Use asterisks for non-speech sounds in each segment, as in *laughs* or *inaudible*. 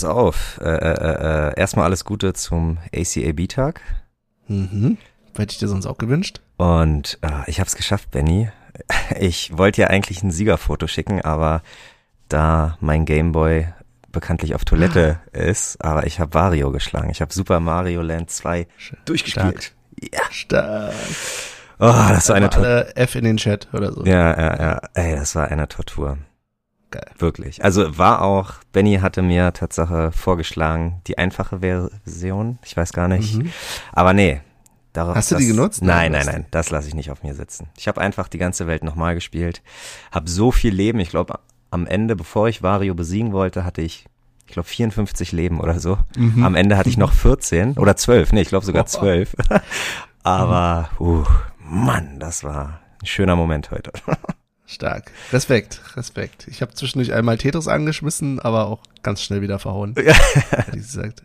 pass auf. Äh, äh, äh, erstmal alles Gute zum ACAB-Tag. Mhm. Hätte ich dir sonst auch gewünscht. Und äh, ich habe es geschafft, Benny. *laughs* Ich wollte ja eigentlich ein Siegerfoto schicken, aber da mein Gameboy bekanntlich auf Toilette *laughs* ist, aber ich habe Wario geschlagen. Ich habe Super Mario Land 2 durchgespielt. Ja. Stark. Oh, das war eine Tortur. F in den Chat oder so. Ja, ja, ja. Ey, das war eine Tortur. Geil. Wirklich. Also war auch, Benny hatte mir Tatsache vorgeschlagen, die einfache Version. Ich weiß gar nicht. Mhm. Aber nee. Darauf, Hast du die genutzt? Nein, nein, nein. Das lasse ich nicht auf mir sitzen. Ich habe einfach die ganze Welt nochmal gespielt. Hab so viel Leben. Ich glaube, am Ende, bevor ich Wario besiegen wollte, hatte ich, ich glaube, 54 Leben oder so. Mhm. Am Ende hatte ich noch 14 oder 12. Nee, ich glaube sogar 12. *laughs* Aber, uh, Mann, das war ein schöner Moment heute. *laughs* Stark. Respekt, Respekt. Ich habe zwischendurch einmal Tetris angeschmissen, aber auch ganz schnell wieder verhauen. Ja. gesagt.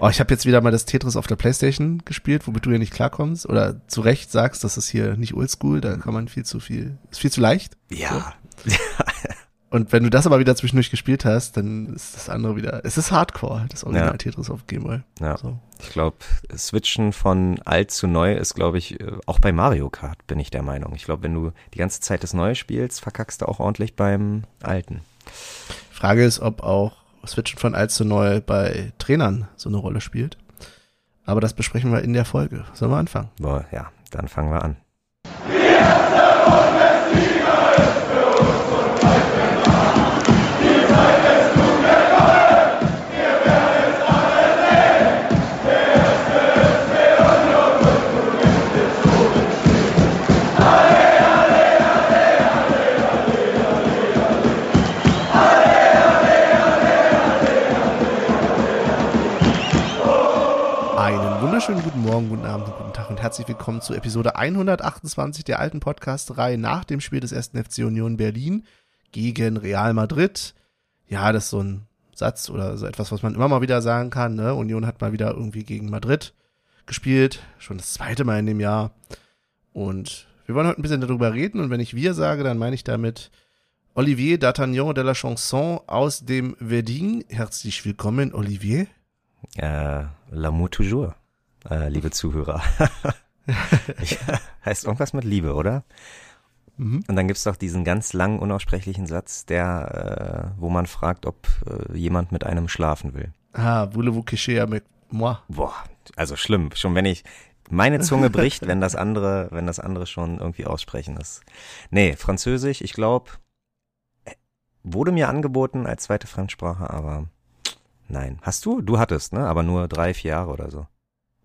Oh, ich habe jetzt wieder mal das Tetris auf der Playstation gespielt, womit du ja nicht klarkommst oder zu Recht sagst, das ist hier nicht oldschool, da kann man viel zu viel, ist viel zu leicht. Ja. So. *laughs* Und wenn du das aber wieder zwischendurch gespielt hast, dann ist das andere wieder, es ist Hardcore, das Original ja. Tetris auf Game Boy. Ja. So. Ich glaube, Switchen von alt zu neu ist, glaube ich, auch bei Mario Kart bin ich der Meinung. Ich glaube, wenn du die ganze Zeit das Neue spielst, verkackst du auch ordentlich beim Alten. Frage ist, ob auch Switchen von alt zu neu bei Trainern so eine Rolle spielt. Aber das besprechen wir in der Folge. Sollen wir anfangen? Boah, ja, dann fangen wir an. wunderschönen guten Morgen, guten Abend und guten Tag und herzlich willkommen zu Episode 128 der alten Podcast-Reihe nach dem Spiel des ersten FC Union Berlin gegen Real Madrid. Ja, das ist so ein Satz oder so etwas, was man immer mal wieder sagen kann. Ne? Union hat mal wieder irgendwie gegen Madrid gespielt, schon das zweite Mal in dem Jahr. Und wir wollen heute ein bisschen darüber reden und wenn ich wir sage, dann meine ich damit Olivier D'Artagnan de la Chanson aus dem Verdun. Herzlich willkommen, Olivier. Äh, L'amour toujours äh, liebe Zuhörer. *laughs* ich, heißt irgendwas mit Liebe, oder? Mhm. Und dann gibt's doch diesen ganz langen, unaussprechlichen Satz, der, äh, wo man fragt, ob äh, jemand mit einem schlafen will. Ah, voulez-vous coucher avec moi? Boah, also schlimm. Schon wenn ich, meine Zunge bricht, wenn das andere, wenn das andere schon irgendwie aussprechen ist. Nee, Französisch, ich glaube, wurde mir angeboten als zweite Fremdsprache, aber nein. Hast du? Du hattest, ne? Aber nur drei, vier Jahre oder so.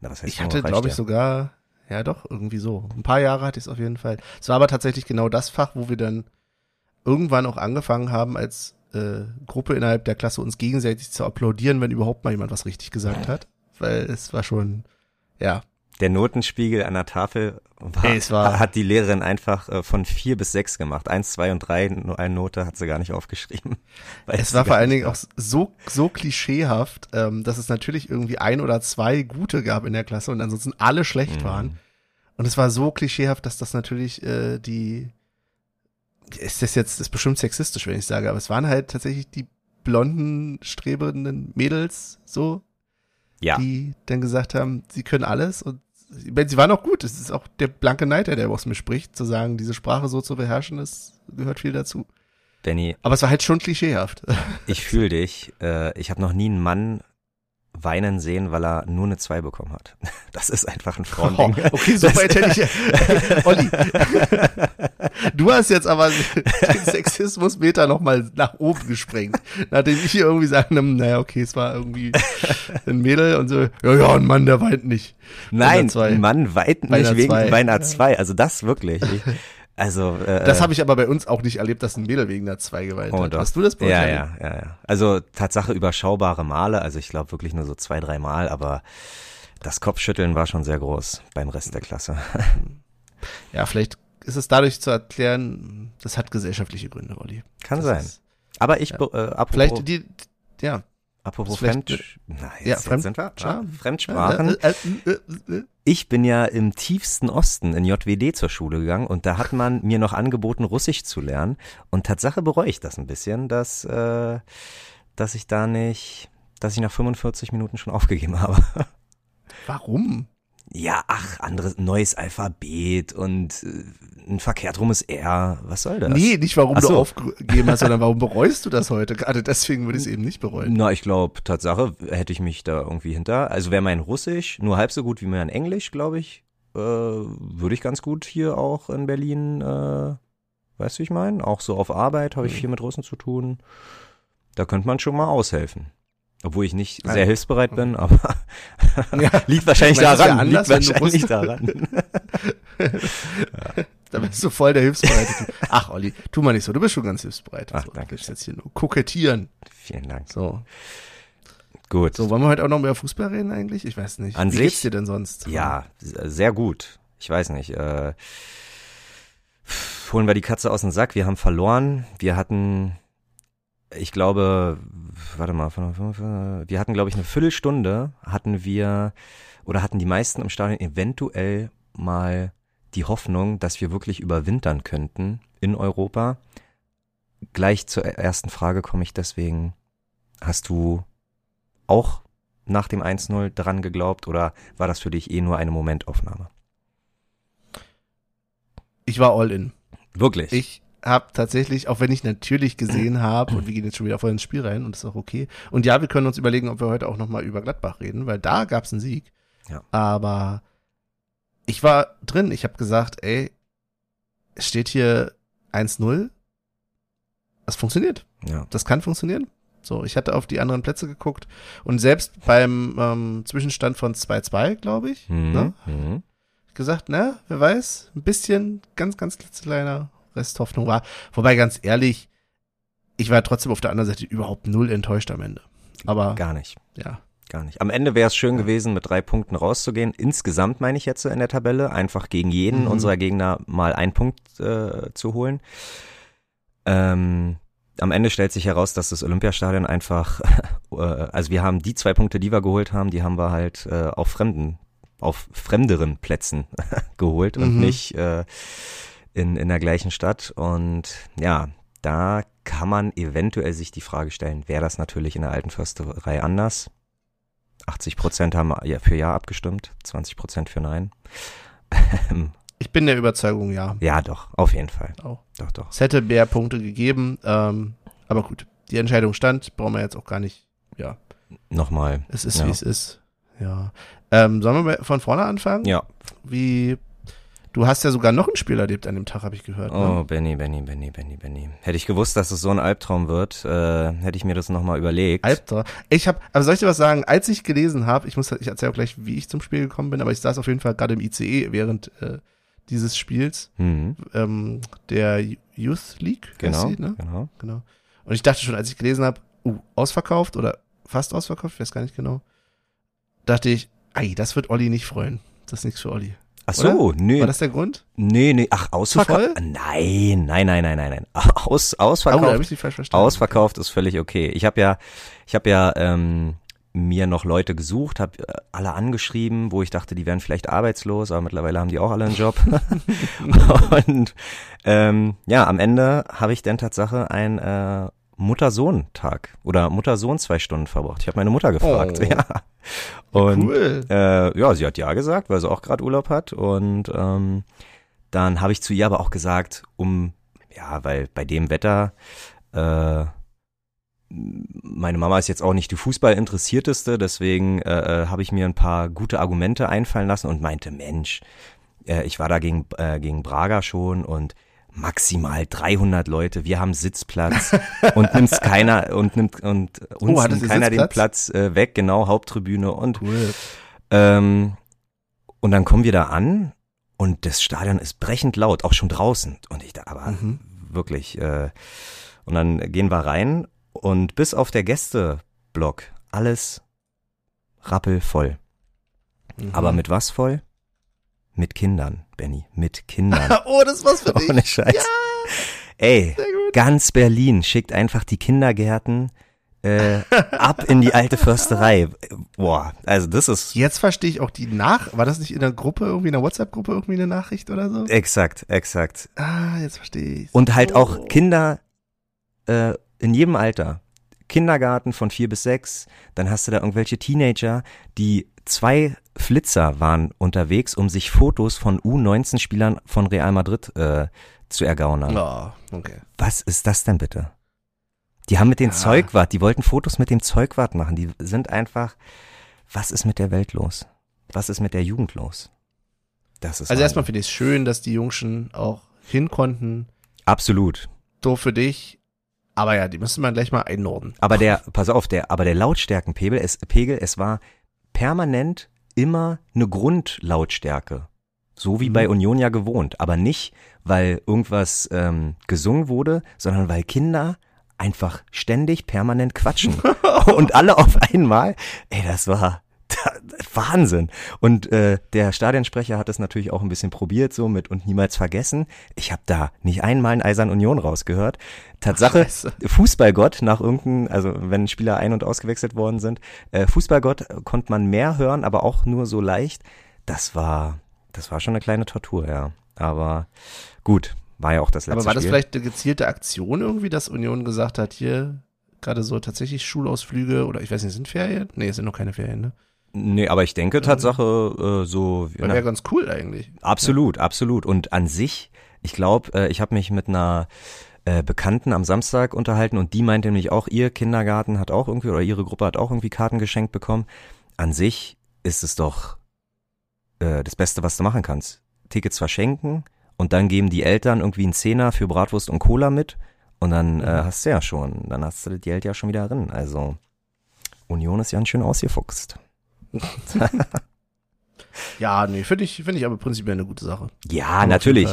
Na, heißt ich hatte, glaube ich, ja? sogar, ja doch, irgendwie so. Ein paar Jahre hatte ich es auf jeden Fall. Es war aber tatsächlich genau das Fach, wo wir dann irgendwann auch angefangen haben, als äh, Gruppe innerhalb der Klasse uns gegenseitig zu applaudieren, wenn überhaupt mal jemand was richtig gesagt hat. Weil es war schon, ja, der Notenspiegel an der Tafel war, hey, war hat die Lehrerin einfach äh, von vier bis sechs gemacht. Eins, zwei und drei, nur eine Note hat sie gar nicht aufgeschrieben. *laughs* Es war vor allen Dingen auch so, so klischeehaft, ähm, dass es natürlich irgendwie ein oder zwei gute gab in der Klasse und ansonsten alle schlecht mhm. waren. Und es war so klischeehaft, dass das natürlich äh, die ist das jetzt ist bestimmt sexistisch, wenn ich sage, aber es waren halt tatsächlich die blonden, strebenden Mädels so, ja. die dann gesagt haben, sie können alles und sie waren auch gut. Es ist auch der blanke Neiter, der aus mir spricht, zu sagen, diese Sprache so zu beherrschen, das gehört viel dazu. Benny. Aber es war halt schon klischeehaft. Ich fühle dich. Äh, ich habe noch nie einen Mann weinen sehen, weil er nur eine 2 bekommen hat. *laughs* Das ist einfach ein Frauending. Oh, okay, so weit hätte ich. *laughs* Olli, du hast jetzt aber den Sexismus-Meter nochmal nach oben gesprengt. Nachdem ich hier irgendwie sagen, naja, okay, es war irgendwie ein Mädel und so, ja, ja, ein Mann, der weint nicht. Nein, ein Mann weint nicht wegen Weiner 2. Also das wirklich. Ich, also äh, das habe ich aber bei uns auch nicht erlebt, dass ein Mädel wegen der zwei geweint oh, hat. Doch. Hast du das bei ja, ja, ja, ja. Also Tatsache überschaubare Male. Also ich glaube wirklich nur so zwei, drei Mal, aber das Kopfschütteln war schon sehr groß beim Rest der Klasse. *laughs* Ja, vielleicht ist es dadurch zu erklären, das hat gesellschaftliche Gründe, Olli. Kann das sein. Ist, aber ich, ja. äh, apropos, vielleicht die, ja. Apropos Fremd, nein, ja, Fremd, sind wir, ja, Fremdsprachen. Äh, äh, ich bin ja im tiefsten Osten in JWD zur Schule gegangen und da hat man mir noch angeboten, Russisch zu lernen. Und Tatsache bereue ich das ein bisschen, dass, äh, dass ich da nicht dass ich nach 45 Minuten schon *laughs* aufgegeben habe. Warum? Ja, ach, anderes, neues Alphabet und äh, ein verkehrt rumes R. Was soll das? Nee, nicht warum Ach du so. aufgegeben hast, sondern *laughs* warum bereust du das heute? Gerade deswegen würde ich es eben nicht bereuen. Na, ich glaube, Tatsache hätte ich mich da irgendwie hinter. Also wäre mein Russisch nur halb so gut wie mein Englisch, glaube ich, äh, würde ich ganz gut hier auch in Berlin, äh, weißt du, wie ich meine? Auch so auf Arbeit habe ich Mhm. viel mit Russen zu tun. Da könnte man schon mal aushelfen. Obwohl ich nicht Ja. sehr hilfsbereit bin, aber Ja. *laughs* liegt wahrscheinlich wär daran. anders, liegt wahrscheinlich daran. *laughs* Da bist du voll der Hilfsbereite. Ach, Olli, tu mal nicht so. Du bist schon ganz hilfsbereit. Ach, so, danke willst jetzt hier nur kokettieren. Vielen Dank. So. Gut. So, wollen wir heute auch noch über Fußball reden eigentlich? Ich weiß nicht. An Wie sich- geht's dir denn sonst? Ja, sehr gut. Ich weiß nicht. Äh, holen wir die Katze aus dem Sack. Wir haben verloren. Wir hatten, ich glaube, warte mal, wir hatten, glaube ich, eine Viertelstunde hatten wir oder hatten die meisten im Stadion eventuell mal die Hoffnung, dass wir wirklich überwintern könnten in Europa. Gleich zur ersten Frage komme ich deswegen. Hast du auch nach dem 1-0 dran geglaubt oder war das für dich eh nur eine Momentaufnahme? Ich war all in. Wirklich? Ich habe tatsächlich, auch wenn ich natürlich gesehen habe, und wir gehen jetzt schon wieder voll ins Spiel rein und das ist auch okay. Und ja, wir können uns überlegen, ob wir heute auch nochmal über Gladbach reden, weil da gab's einen Sieg. Ja. Aber ich war drin, ich habe gesagt, ey, es steht hier 1-0. Das funktioniert. ja. Das kann funktionieren. So, ich hatte auf die anderen Plätze geguckt und selbst beim ähm, Zwischenstand von 2-2, glaube ich, Mhm. ne, Mhm. gesagt, na, wer weiß, ein bisschen, ganz, ganz klitzekleiner Resthoffnung war. Wobei, ganz ehrlich, ich war trotzdem auf der anderen Seite überhaupt null enttäuscht am Ende. Aber, Gar nicht. ja. Gar nicht. Am Ende wäre es schön gewesen, mit drei Punkten rauszugehen. Insgesamt meine ich jetzt in der Tabelle, einfach gegen jeden Mhm. unserer Gegner mal einen Punkt äh, zu holen. Ähm, am Ende stellt sich heraus, dass das Olympiastadion einfach, *laughs* äh, also wir haben die zwei Punkte, die wir geholt haben, die haben wir halt äh, auf fremden, auf fremderen Plätzen *laughs* geholt und Mhm. nicht äh, in, in der gleichen Stadt. Und ja, da kann man eventuell sich die Frage stellen, wäre das natürlich in der alten Försterei anders? 80 Prozent haben für Ja abgestimmt, 20 Prozent für Nein. Ähm, Ich bin der Überzeugung, ja. ja, doch, auf jeden Fall. Auch. Doch, doch. Es hätte mehr Punkte gegeben, ähm, aber gut. Die Entscheidung stand, brauchen wir jetzt auch gar nicht. Ja, Nochmal. es ist, Ja. wie es ist. Ja. Ähm, sollen wir von vorne anfangen? Ja. Wie, du hast ja sogar noch ein Spiel erlebt an dem Tag, habe ich gehört. Oh, Ne? Benny, Benny, Benny, Benny, Benny. Hätte ich gewusst, dass es so ein Albtraum wird, äh, hätte ich mir das nochmal überlegt. Albtraum. Ich habe, aber soll ich dir was sagen? Als ich gelesen habe, ich muss, ich erzähle auch gleich, wie ich zum Spiel gekommen bin, aber ich saß auf jeden Fall gerade im ICE während äh, dieses Spiels, Mhm, ähm, der Youth League, genau, sie, ne? genau. Genau. Und ich dachte schon, als ich gelesen habe, uh, ausverkauft oder fast ausverkauft, ich weiß gar nicht genau, dachte ich, ei, das wird Olli nicht freuen. Das ist nichts für Olli. Ach so, nee, War das der Grund? nee, nee, ach, ausverkauft? Nein, nein, nein, nein, nein, nein. *laughs* Aus, Oh, ausverkauft, habe ich falsch verstanden. ausverkauft ist völlig okay. Ich habe ja, ich habe ja ähm, mir noch Leute gesucht, habe äh, alle angeschrieben, wo ich dachte, die wären vielleicht arbeitslos, aber mittlerweile haben die auch alle einen Job. *laughs* *laughs* Und ähm, ja, am Ende habe ich dann Tatsache ein äh, Mutter-Sohn-Tag oder Mutter-Sohn zwei Stunden verbracht. Ich habe meine Mutter gefragt, Oh. *laughs* ja. Und cool. äh, ja, sie hat ja gesagt, weil sie auch gerade Urlaub hat. Und ähm, dann habe ich zu ihr aber auch gesagt, um, ja, weil bei dem Wetter, äh, meine Mama ist jetzt auch nicht die Fußballinteressierteste, deswegen äh, äh, habe ich mir ein paar gute Argumente einfallen lassen und meinte, Mensch, äh, ich war da gegen, äh, gegen Braga schon und maximal 300 Leute, wir haben Sitzplatz *laughs* und nimmst keiner und nimmt und uns Oh, hattet nimmt ihr keiner den Sitzplatz? Platz äh, weg, genau, Haupttribüne und Cool. ähm, und dann kommen wir da an und das Stadion ist brechend laut, auch schon draußen. Und ich da, aber Mhm. wirklich, äh, und dann gehen wir rein und bis auf der Gästeblock alles rappelvoll. Mhm. Aber mit was voll? Mit Kindern, Benny, mit Kindern. *laughs* oh, das war's für *laughs* dich. Ohne Scheiß. Ey, Sehr gut. ganz Berlin schickt einfach die Kindergärten äh, ab in die alte Försterei. Boah, also das ist Jetzt verstehe ich auch die Nach. War das nicht in der Gruppe, irgendwie in der WhatsApp-Gruppe irgendwie eine Nachricht oder so? exakt, exakt. Ah, jetzt verstehe ich. Und halt Oh. auch Kinder äh, in jedem Alter. Kindergarten von vier bis sechs, dann hast du da irgendwelche Teenager, die zwei Flitzer waren unterwegs, um sich Fotos von U19-Spielern von Real Madrid äh, zu ergaunern. Oh, okay. Was ist das denn bitte? Die haben mit dem Ja. Zeugwart, die wollten Fotos mit dem Zeugwart machen. Die sind einfach, was ist mit der Welt los? Was ist mit der Jugend los? Das ist Also erstmal finde ich es schön, dass die Jungschen auch hin konnten. absolut. Doof für dich. Aber ja, die müsste man gleich mal einnorden. Aber der, pass auf, der, aber der Lautstärkenpegel, es, Pegel, es war permanent immer eine Grundlautstärke. So wie Mhm. bei Union ja gewohnt. Aber nicht, weil irgendwas ähm, gesungen wurde, sondern weil Kinder einfach ständig permanent quatschen. *laughs* Und alle auf einmal. Ey, das war *laughs* Wahnsinn. Und äh, der Stadionsprecher hat es natürlich auch ein bisschen probiert, so mit und niemals vergessen. Ich habe da nicht einmal ein Eisern Union rausgehört. Tatsache, Scheiße. Fußballgott nach irgendeinem, also wenn Spieler ein- und ausgewechselt worden sind, äh, Fußballgott konnte man mehr hören, aber auch nur so leicht. Das war, das war schon eine kleine Tortur, ja. Aber gut, war ja auch das letzte Aber war das Spiel. vielleicht eine gezielte Aktion irgendwie, dass Union gesagt hat, hier gerade so tatsächlich Schulausflüge oder ich weiß nicht, sind Ferien? Nee, es sind noch keine Ferien, ne? Nee, aber ich denke Tatsache äh, so. Wäre ganz cool eigentlich. Absolut, absolut. Und an sich, ich glaube, äh, ich habe mich mit einer äh, Bekannten am Samstag unterhalten und die meinte nämlich auch, ihr Kindergarten hat auch irgendwie oder ihre Gruppe hat auch irgendwie Karten geschenkt bekommen. An sich ist es doch äh, das Beste, was du machen kannst. Tickets verschenken und dann geben die Eltern irgendwie einen Zehner für Bratwurst und Cola mit und dann äh, hast du ja schon, dann hast du das Geld ja schon wieder drin. Also Union ist ja schön ausgefuchst. *laughs* Ja, nee, finde ich, finde ich aber prinzipiell eine gute Sache. Ja, auf natürlich.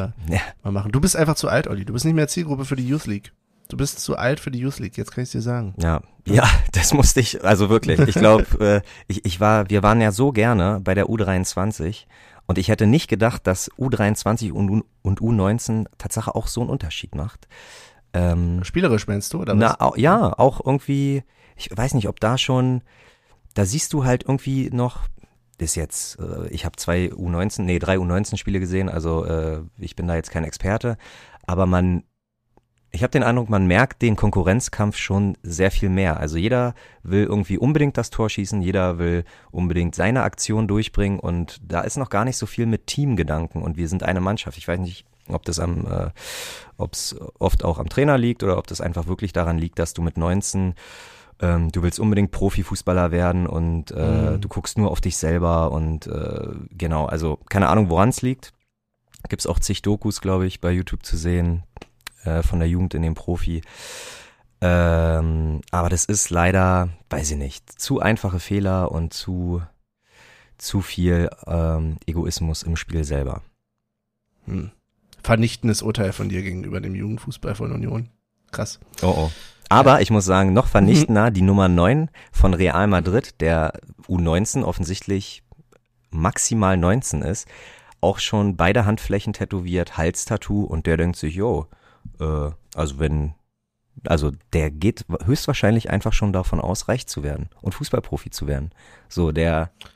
Mal machen. Du bist einfach zu alt, Olli. Du bist nicht mehr Zielgruppe für die Youth League. Du bist zu alt für die Youth League, jetzt kann ich dir sagen. Ja, ja, *laughs* das musste ich, also wirklich. Ich glaube, *laughs* äh, ich, ich war, wir waren ja so gerne bei der U23 und ich hätte nicht gedacht, dass U23 und, U- und U19 Tatsache auch so einen Unterschied macht. Ähm, Spielerisch meinst du, oder na, was? au, ja, auch irgendwie, ich weiß nicht, ob da schon, da siehst du halt irgendwie noch, das jetzt, äh, ich habe zwei U19, nee, drei U19-Spiele gesehen, also äh, ich bin da jetzt kein Experte, aber man, ich habe den Eindruck, man merkt den Konkurrenzkampf schon sehr viel mehr. Also jeder will irgendwie unbedingt das Tor schießen, jeder will unbedingt seine Aktion durchbringen und da ist noch gar nicht so viel mit Teamgedanken und wir sind eine Mannschaft. Ich weiß nicht, ob das am, äh, ob es oft auch am Trainer liegt oder ob das einfach wirklich daran liegt, dass du mit 19 ähm, du willst unbedingt Profifußballer werden und äh, Mhm. du guckst nur auf dich selber und äh, genau, also keine Ahnung, woran es liegt. Gibt's auch zig Dokus, glaube ich, bei YouTube zu sehen äh, von der Jugend in den Profi. Ähm, aber das ist leider, weiß ich nicht, zu einfache Fehler und zu zu viel ähm, Egoismus im Spiel selber. Hm. Vernichtendes Urteil von dir gegenüber dem Jugendfußball von Union. Krass. Oh oh. Aber ich muss sagen, noch vernichtender, die Nummer 9 von Real Madrid, der U19 offensichtlich maximal 19 ist, auch schon beide Handflächen tätowiert, Halstattoo und der denkt sich, jo, äh, also wenn, also der geht höchstwahrscheinlich einfach schon davon aus, reich zu werden und Fußballprofi zu werden. So, der, Mhm.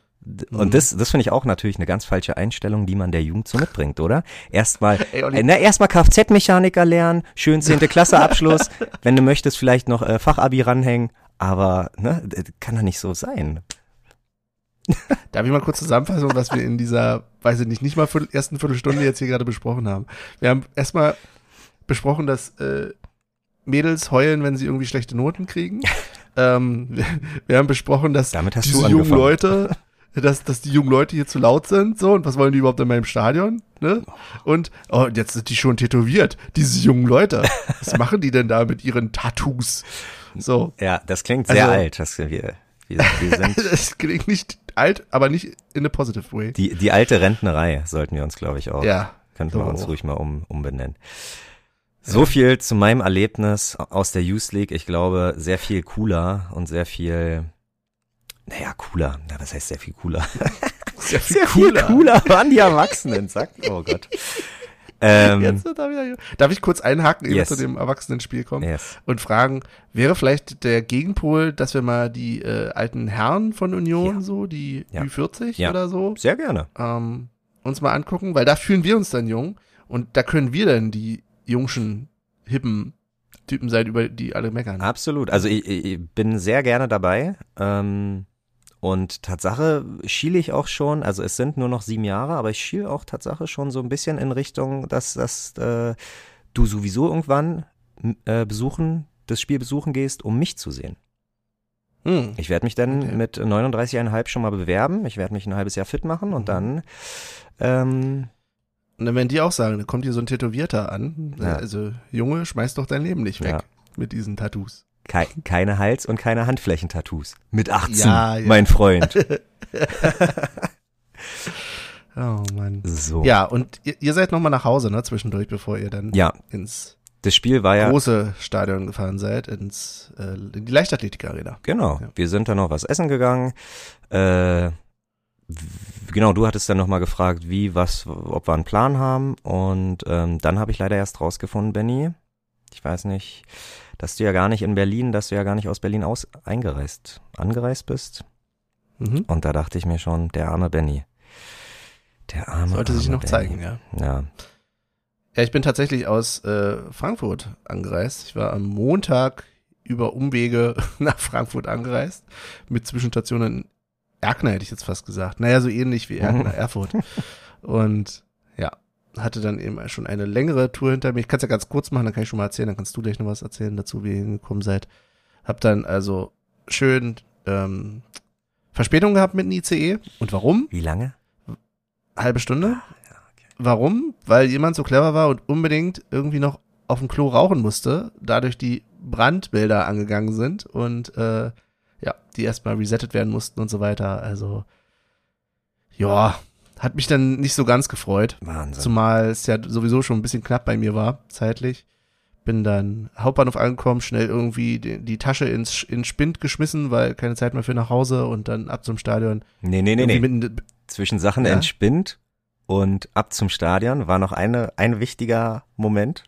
Und das, das finde ich auch natürlich eine ganz falsche Einstellung, die man der Jugend so mitbringt, oder? Erstmal, äh, na, erstmal Kfz-Mechaniker lernen, schön zehnte Klasse Abschluss, *laughs* wenn du möchtest, vielleicht noch äh, Fachabi ranhängen, aber, ne, kann doch nicht so sein. *laughs* Darf ich mal kurz zusammenfassen, was wir in dieser, weiß ich nicht, nicht mal viertel, ersten Viertelstunde jetzt hier gerade besprochen haben. Wir haben erstmal besprochen, dass äh, Mädels heulen, wenn sie irgendwie schlechte Noten kriegen. *laughs* ähm, wir, wir haben besprochen, dass Damit hast diese du jungen. Leute, dass, dass die jungen Leute hier zu laut sind, so, und was wollen die überhaupt in meinem Stadion, ne? Und, oh, jetzt sind die schon tätowiert, diese jungen Leute. Was *laughs* machen die denn da mit ihren Tattoos? So. Ja, das klingt sehr Also- alt. Das, wir, wir, wir sind *laughs* Das klingt nicht alt, aber nicht in a positive way. die, die alte Rentnerei sollten wir uns, glaube ich, auch. Ja. Könnten wir so. uns ruhig mal um, umbenennen. So viel zu meinem Erlebnis aus der Youth League. Ich glaube, sehr viel cooler und sehr viel, naja, cooler. Na, was heißt sehr viel cooler? *laughs* Sehr viel Sehr viel cooler waren die Erwachsenen, sagt. *laughs* Oh Gott. Ähm, darf, ich, kurz einhaken, ehe Yes. wir zu dem Erwachsenenspiel kommen yes. und fragen, wäre vielleicht der Gegenpol, dass wir mal die äh, alten Herren von Union, Ja. so die Ja. Ü40 Ja. oder so, Sehr gerne. ähm, uns mal angucken, weil da fühlen wir uns dann jung und da können wir dann die jungschen, hippen Typen seid, über die alle meckern. Absolut. Also ich, ich bin sehr gerne dabei. Ähm, und Tatsache schiele ich auch schon, also es sind nur noch sieben Jahre, aber ich schiele auch Tatsache schon so ein bisschen in Richtung, dass, dass äh, du sowieso irgendwann äh, besuchen, das Spiel besuchen gehst, um mich zu sehen. Hm. Ich werde mich dann Okay. mit 39,5 schon mal bewerben. Ich werde mich ein halbes Jahr fit machen und Mhm. dann ähm, Und dann werden die auch sagen, da kommt hier so ein Tätowierter an. Ja. Also, Junge, schmeiß doch dein Leben nicht weg Ja. mit diesen Tattoos. Kei keine Hals- und keine Handflächentattoos. Mit 18, Ja, ja. mein Freund. *laughs* Oh Mann. So. Ja, und ihr, ihr seid nochmal nach Hause, ne, zwischendurch, bevor ihr dann Ja, ins das Spiel war ja große Stadion gefahren seid, ins äh, in die Leichtathletik-Arena. Genau, Ja. wir sind dann noch was essen gegangen. Äh, genau, du hattest dann nochmal gefragt, wie, was, ob wir einen Plan haben. Und ähm, dann habe ich leider erst rausgefunden, Benny, ich weiß nicht, dass du ja gar nicht in Berlin, dass du ja gar nicht aus Berlin aus eingereist, angereist bist. Mhm. Und da dachte ich mir schon, der arme Benny. Der arme Sollte sich arme noch Benny. zeigen, ja. Ja, Ja, ich bin tatsächlich aus äh, Frankfurt angereist. Ich war am Montag über Umwege *laughs* nach Frankfurt angereist, mit Zwischenstationen in Erkner, hätte ich jetzt fast gesagt. Naja, so ähnlich wie Erkner, *laughs* Erfurt. Und hatte dann eben schon eine längere Tour hinter mir. Ich kann es ja ganz kurz machen, dann kann ich schon mal erzählen, dann kannst du gleich noch was erzählen dazu, wie ihr hingekommen seid. Hab dann also schön ähm, Verspätung gehabt mit dem ICE. Und warum? wie lange? halbe Stunde. Warum? Weil jemand so clever war und unbedingt irgendwie noch auf dem Klo rauchen musste, dadurch die Brandbilder angegangen sind und äh, ja, die erstmal resettet werden mussten und so weiter. Also ja, hat mich dann nicht so ganz gefreut, Wahnsinn. zumal es ja sowieso schon ein bisschen knapp bei mir war, zeitlich. Bin dann Hauptbahnhof angekommen, schnell irgendwie die, die Tasche ins, ins Spind geschmissen, weil keine Zeit mehr für nach Hause und dann ab zum Stadion. nee, nee, nee, Irgendwie nee. Zwischen Sachen Ja? entspinnt und ab zum Stadion war noch eine, ein wichtiger Moment.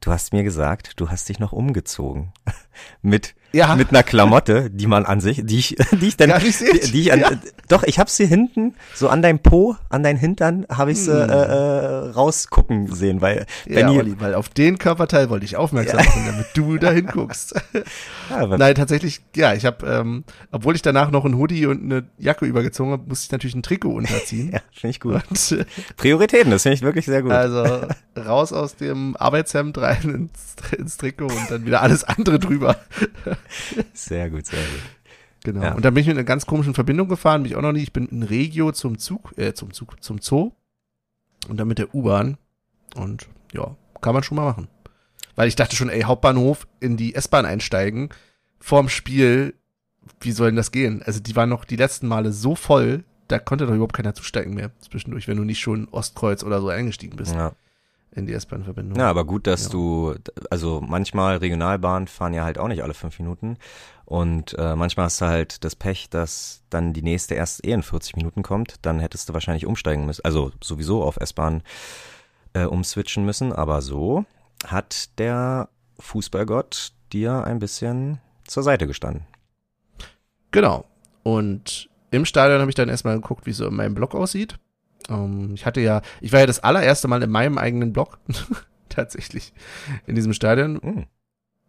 Du hast mir gesagt, du hast dich noch umgezogen. *laughs* mit, ja, mit einer Klamotte, die man an sich, die ich, *laughs* die ich dann, sehen. die, die ich an, Ja. doch, ich hab sie hinten, so an deinem Po, an dein Hintern, habe ich sie Hm. äh, äh, rausgucken sehen, weil, Ja, ihr, Olli, weil auf den Körperteil wollte ich aufmerksam machen, damit du da hinguckst. *laughs* ja, Nein, tatsächlich, ja, ich habe, ähm, obwohl ich danach noch ein Hoodie und eine Jacke übergezogen habe, musste ich natürlich ein Trikot unterziehen. *laughs* ja, finde ich gut. Und, äh, Prioritäten, das finde ich wirklich sehr gut. also raus aus dem Arbeitshemd rein ins, ins Trikot und dann wieder alles andere drüber. *laughs* sehr gut, sehr gut. Genau. Ja. Und dann bin ich mit einer ganz komischen Verbindung gefahren, bin ich auch noch nie. Ich bin in Regio zum Zug, äh, zum Zug, zum Zoo und dann mit der U-Bahn. Und ja, kann man schon mal machen. Weil ich dachte schon, ey, Hauptbahnhof in die S-Bahn einsteigen, vorm Spiel, wie soll denn das gehen? Also die waren noch die letzten Male so voll, da konnte doch überhaupt keiner zusteigen mehr zwischendurch, wenn du nicht schon Ostkreuz oder so eingestiegen bist Ja. In die S-Bahn-Verbindung. Ja, aber gut, dass Ja. du, also manchmal Regionalbahnen fahren ja halt auch nicht alle fünf Minuten. Und äh, manchmal hast du halt das Pech, dass dann die nächste erst eh in 40 Minuten kommt. Dann hättest du wahrscheinlich umsteigen müssen, also sowieso auf S-Bahn äh, umswitchen müssen. Aber so hat der Fußballgott dir ein bisschen zur Seite gestanden. Genau. Und im Stadion habe ich dann erstmal geguckt, wie so in meinem Blog aussieht. Ähm, ich hatte ja, ich war ja das allererste Mal in meinem eigenen Blog, *laughs* tatsächlich, in diesem Stadion, Hm.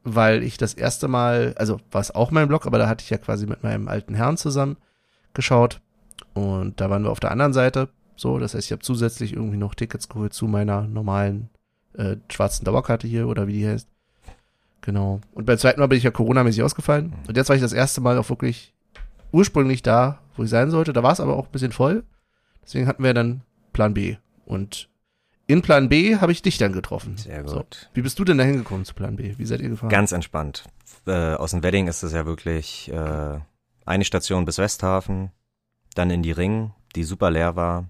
weil ich das erste Mal, also war es auch mein Blog, aber da hatte ich ja quasi mit meinem alten Herrn zusammen geschaut. Und da waren wir auf der anderen Seite. So, das heißt, ich habe zusätzlich irgendwie noch Tickets geholt zu meiner normalen äh, schwarzen Dauerkarte hier oder wie die heißt. Genau. Und beim zweiten Mal bin ich ja Corona-mäßig ausgefallen. Und jetzt war ich das erste Mal auch wirklich ursprünglich da, wo ich sein sollte. Da war es aber auch ein bisschen voll. Deswegen hatten wir dann Plan B. Und in Plan B habe ich dich dann getroffen. Sehr gut. So. Wie bist du denn da hingekommen zu Plan B? Wie seid ihr gefahren? Ganz entspannt. Äh, aus dem Wedding ist es ja wirklich äh, eine Station bis Westhafen, dann in die Ring, die super leer war.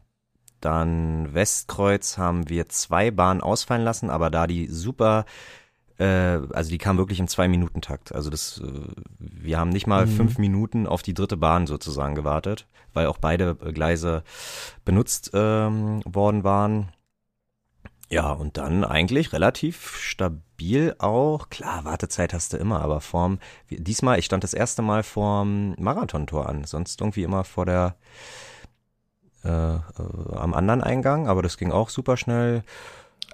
Dann Westkreuz haben wir zwei Bahnen ausfallen lassen, aber da die super, äh, also die kam wirklich im Zwei-Minuten-Takt. Also das, äh, wir haben nicht mal Mhm. fünf Minuten auf die dritte Bahn sozusagen gewartet, weil auch beide Gleise benutzt ähm, worden waren. Ja, und dann eigentlich relativ stabil auch. Klar, Wartezeit hast du immer, aber vorm, diesmal, ich stand das erste Mal vorm Marathontor an, sonst irgendwie immer vor der, äh, äh, am anderen Eingang, aber das ging auch super schnell.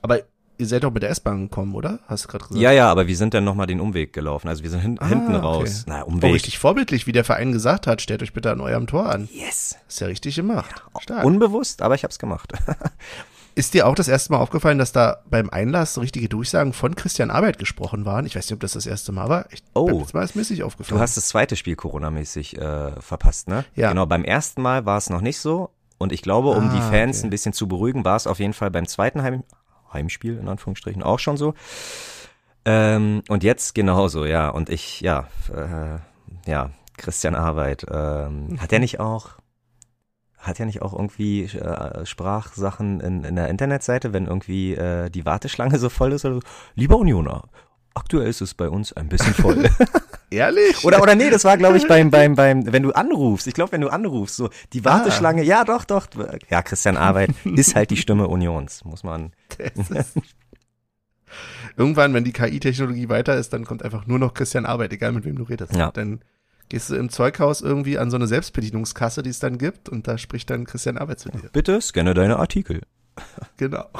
Aber ihr seid doch mit der S-Bahn gekommen, oder? Hast du gerade gesagt? Ja, ja, aber wir sind dann nochmal den Umweg gelaufen. Also wir sind hin, Ah, hinten okay. raus. Na, Oh, Umweg. richtig vorbildlich, wie der Verein gesagt hat. Stellt euch bitte an eurem Tor an. yes. Ist ja richtig gemacht. Stark. Unbewusst, aber ich hab's gemacht. *laughs* Ist dir auch das erste Mal aufgefallen, dass da beim Einlass so richtige Durchsagen von Christian Arbeit gesprochen waren? Ich weiß nicht, ob das das erste Mal war. Ich, Oh. beim Mal ist mir nicht aufgefallen. Du hast das zweite Spiel Corona-mäßig äh, verpasst, ne? Ja. Genau, beim ersten Mal war es noch nicht so. Und ich glaube, um die Ah, Fans okay. ein bisschen zu beruhigen, war es auf jeden Fall beim zweiten Heim Heimspiel, in Anführungsstrichen, auch schon so. Ähm, und jetzt genauso, ja. Und ich, ja, äh, ja, Christian Arbeit, ähm, hat er nicht auch, hat er nicht auch irgendwie äh, Sprachsachen in, in der Internetseite, wenn irgendwie äh, die Warteschlange so voll ist oder so? Lieber Unioner, aktuell ist es bei uns ein bisschen voll. *laughs* Ehrlich? Oder, oder nee, das war, glaube ich, beim, beim, beim, wenn du anrufst. Ich glaube, wenn du anrufst, so die Warteschlange, ja, doch, doch. Ja, Christian Arbeit *laughs* ist halt die Stimme Unions, muss man. Irgendwann, wenn die KI-Technologie weiter ist, dann kommt einfach nur noch Christian Arbeit, egal mit wem du redest. Ja. Dann gehst du im Zeughaus irgendwie an so eine Selbstbedienungskasse, die es dann gibt, und da spricht dann Christian Arbeit zu dir. Bitte scanne deine Artikel. Genau. *laughs*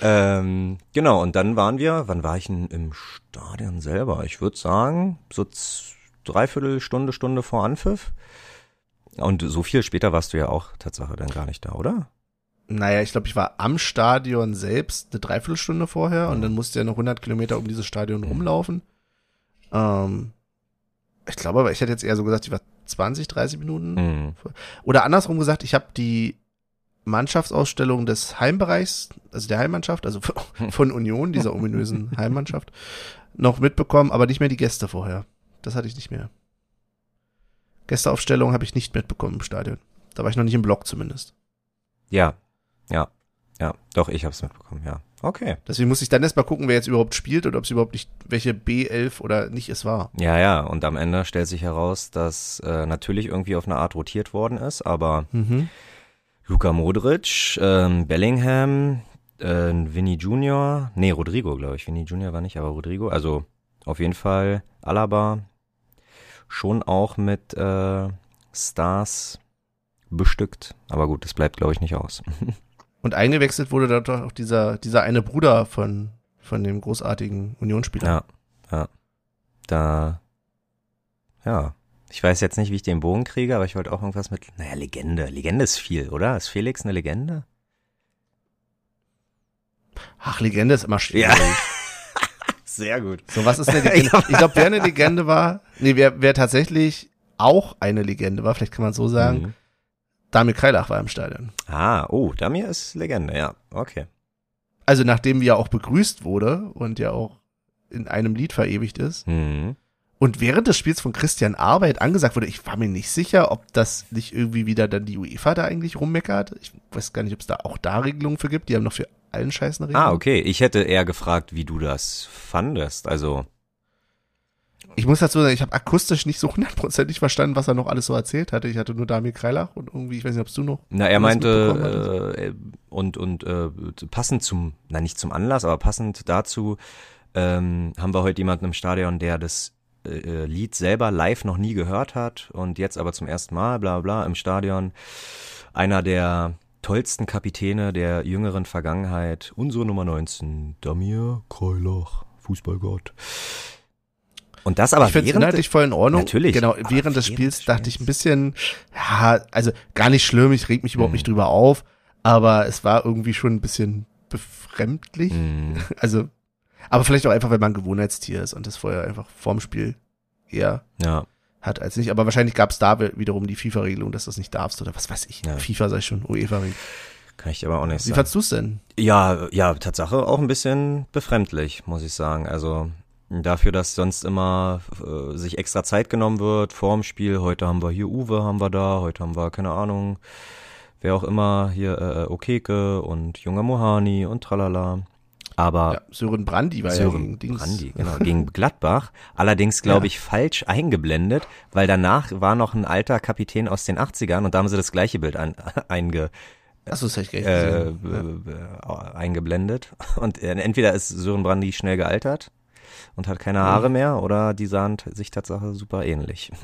Ähm, genau, und dann waren wir, wann war ich denn im Stadion selber? Ich würde sagen, so dreiviertel Stunde, Stunde vor Anpfiff. Und so viel später warst du ja auch Tatsache dann gar nicht da, oder? Naja, ich glaube, ich war am Stadion selbst eine Dreiviertelstunde vorher und dann musste ja noch 100 Kilometer um dieses Stadion rumlaufen. Ähm, ich glaube aber, ich hätte jetzt eher so gesagt, ich war 20, 30 Minuten. Mhm. Oder andersrum gesagt, ich habe die Mannschaftsausstellung des Heimbereichs, also der Heimmannschaft, also *laughs* von Union, dieser ominösen *laughs* Heimmannschaft, noch mitbekommen, aber nicht mehr die Gäste vorher. Das hatte ich nicht mehr. Gästeaufstellung habe ich nicht mitbekommen im Stadion. Da war ich noch nicht im Block zumindest. Ja, ja, ja. Doch, ich hab's mitbekommen, ja. Okay. Deswegen muss ich dann erst mal gucken, wer jetzt überhaupt spielt und ob es überhaupt nicht, welche B11 oder nicht es war. Ja, ja, und am Ende stellt sich heraus, dass äh, natürlich irgendwie auf eine Art rotiert worden ist, aber Mhm. Luka Modric, ähm, Bellingham, äh, Vinny Junior, nee, Rodrigo, glaube ich. Vinny Junior war nicht, aber Rodrigo. Also auf jeden Fall Alaba schon auch mit äh, Stars bestückt. Aber gut, das bleibt, glaube ich, nicht aus. *laughs* Und eingewechselt wurde da doch auch dieser, dieser eine Bruder von, von dem großartigen Unionsspieler. Ja, ja. Da, ja. Ich weiß jetzt nicht, wie ich den Bogen kriege, aber ich wollte auch irgendwas mit, naja, Legende. Legende ist viel, oder? Ist Felix eine Legende? Ach, Legende ist immer schwierig. Ja. *laughs* Sehr gut. So, was ist eine *laughs* Legende? Ich glaube, wer eine Legende war, nee, wer, wer tatsächlich auch eine Legende war, vielleicht kann man so sagen, Mhm. Damir Kreilach war im Stadion. Ah, oh, Damir ist Legende, ja. Okay. Also nachdem ja auch begrüßt wurde und ja auch in einem Lied verewigt ist. Mhm. Und während des Spiels von Christian Arbeit angesagt wurde, ich war mir nicht sicher, ob das nicht irgendwie wieder dann die UEFA da eigentlich rummeckert. Ich weiß gar nicht, ob es da auch da Regelungen für gibt. Die haben noch für allen Scheiß eine Regelung. Ah, okay. Ich hätte eher gefragt, wie du das fandest. Also, Ich muss dazu sagen, ich habe akustisch nicht so hundertprozentig verstanden, was er noch alles so erzählt hatte. Ich hatte nur Damir Kreilach und irgendwie, ich weiß nicht, ob du noch. na, er meinte, äh, und, und äh, passend zum, na nicht zum Anlass, aber passend dazu, ähm, haben wir heute jemanden im Stadion, der das äh, Lied selber live noch nie gehört hat und jetzt aber zum ersten Mal, bla bla, im Stadion. Einer der tollsten Kapitäne der jüngeren Vergangenheit, unsere Nummer 19, Damir Kreulach, Fußballgott. Und das aber ich während inhaltlich voll in Ordnung. Natürlich, Genau, während des Spiels des dachte ich Spiels. ein bisschen, ja, also gar nicht schlimm, ich reg mich überhaupt Mhm. nicht drüber auf, aber es war irgendwie schon ein bisschen befremdlich. Mm, *laughs* Also, aber vielleicht auch einfach, weil man ein Gewohnheitstier ist und das vorher einfach vorm Spiel eher ja, hat als nicht. Aber wahrscheinlich gab es da wiederum die FIFA-Regelung, dass du das nicht darfst oder was weiß ich. Ja. FIFA ich schon, UEFA-Regelung. kann ich aber auch nicht Wie sagen. fandst du's denn? Ja, ja, Tatsache auch ein bisschen befremdlich, muss ich sagen. Also dafür, dass sonst immer äh, sich extra Zeit genommen wird vorm Spiel. Heute haben wir hier Uwe, haben wir da. Heute haben wir keine Ahnung, wer auch immer hier äh, Okeke und junger Mohani und tralala. Aber Ja, Sören Brandi war ja Sören gegen Dings. Brandi, *laughs* genau, gegen Gladbach. Allerdings, glaube Ja. ich, falsch eingeblendet, weil danach war noch ein alter Kapitän aus den 80ern und da haben sie das gleiche Bild ein, *laughs* einge, Achso, das ich nicht äh, gesehen. äh, äh, eingeblendet. Und äh, entweder ist Sören Brandi schnell gealtert und hat keine Haare mehr oder die sahen sich Tatsache super ähnlich. *laughs*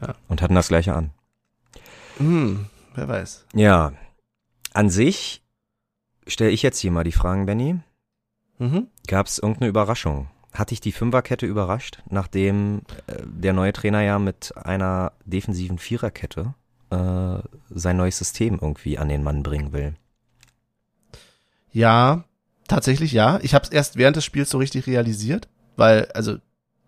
Ja. Und hatten das gleiche an. ja. Hm, wer weiß. Ja, an sich stelle ich jetzt hier mal die Fragen, Benny. Mhm. Gab es irgendeine Überraschung? Hat dich die Fünferkette überrascht, nachdem äh, der neue Trainer ja mit einer defensiven Viererkette äh, sein neues System irgendwie an den Mann bringen will? Ja, tatsächlich ja. Ich habe es erst während des Spiels so richtig realisiert, weil also,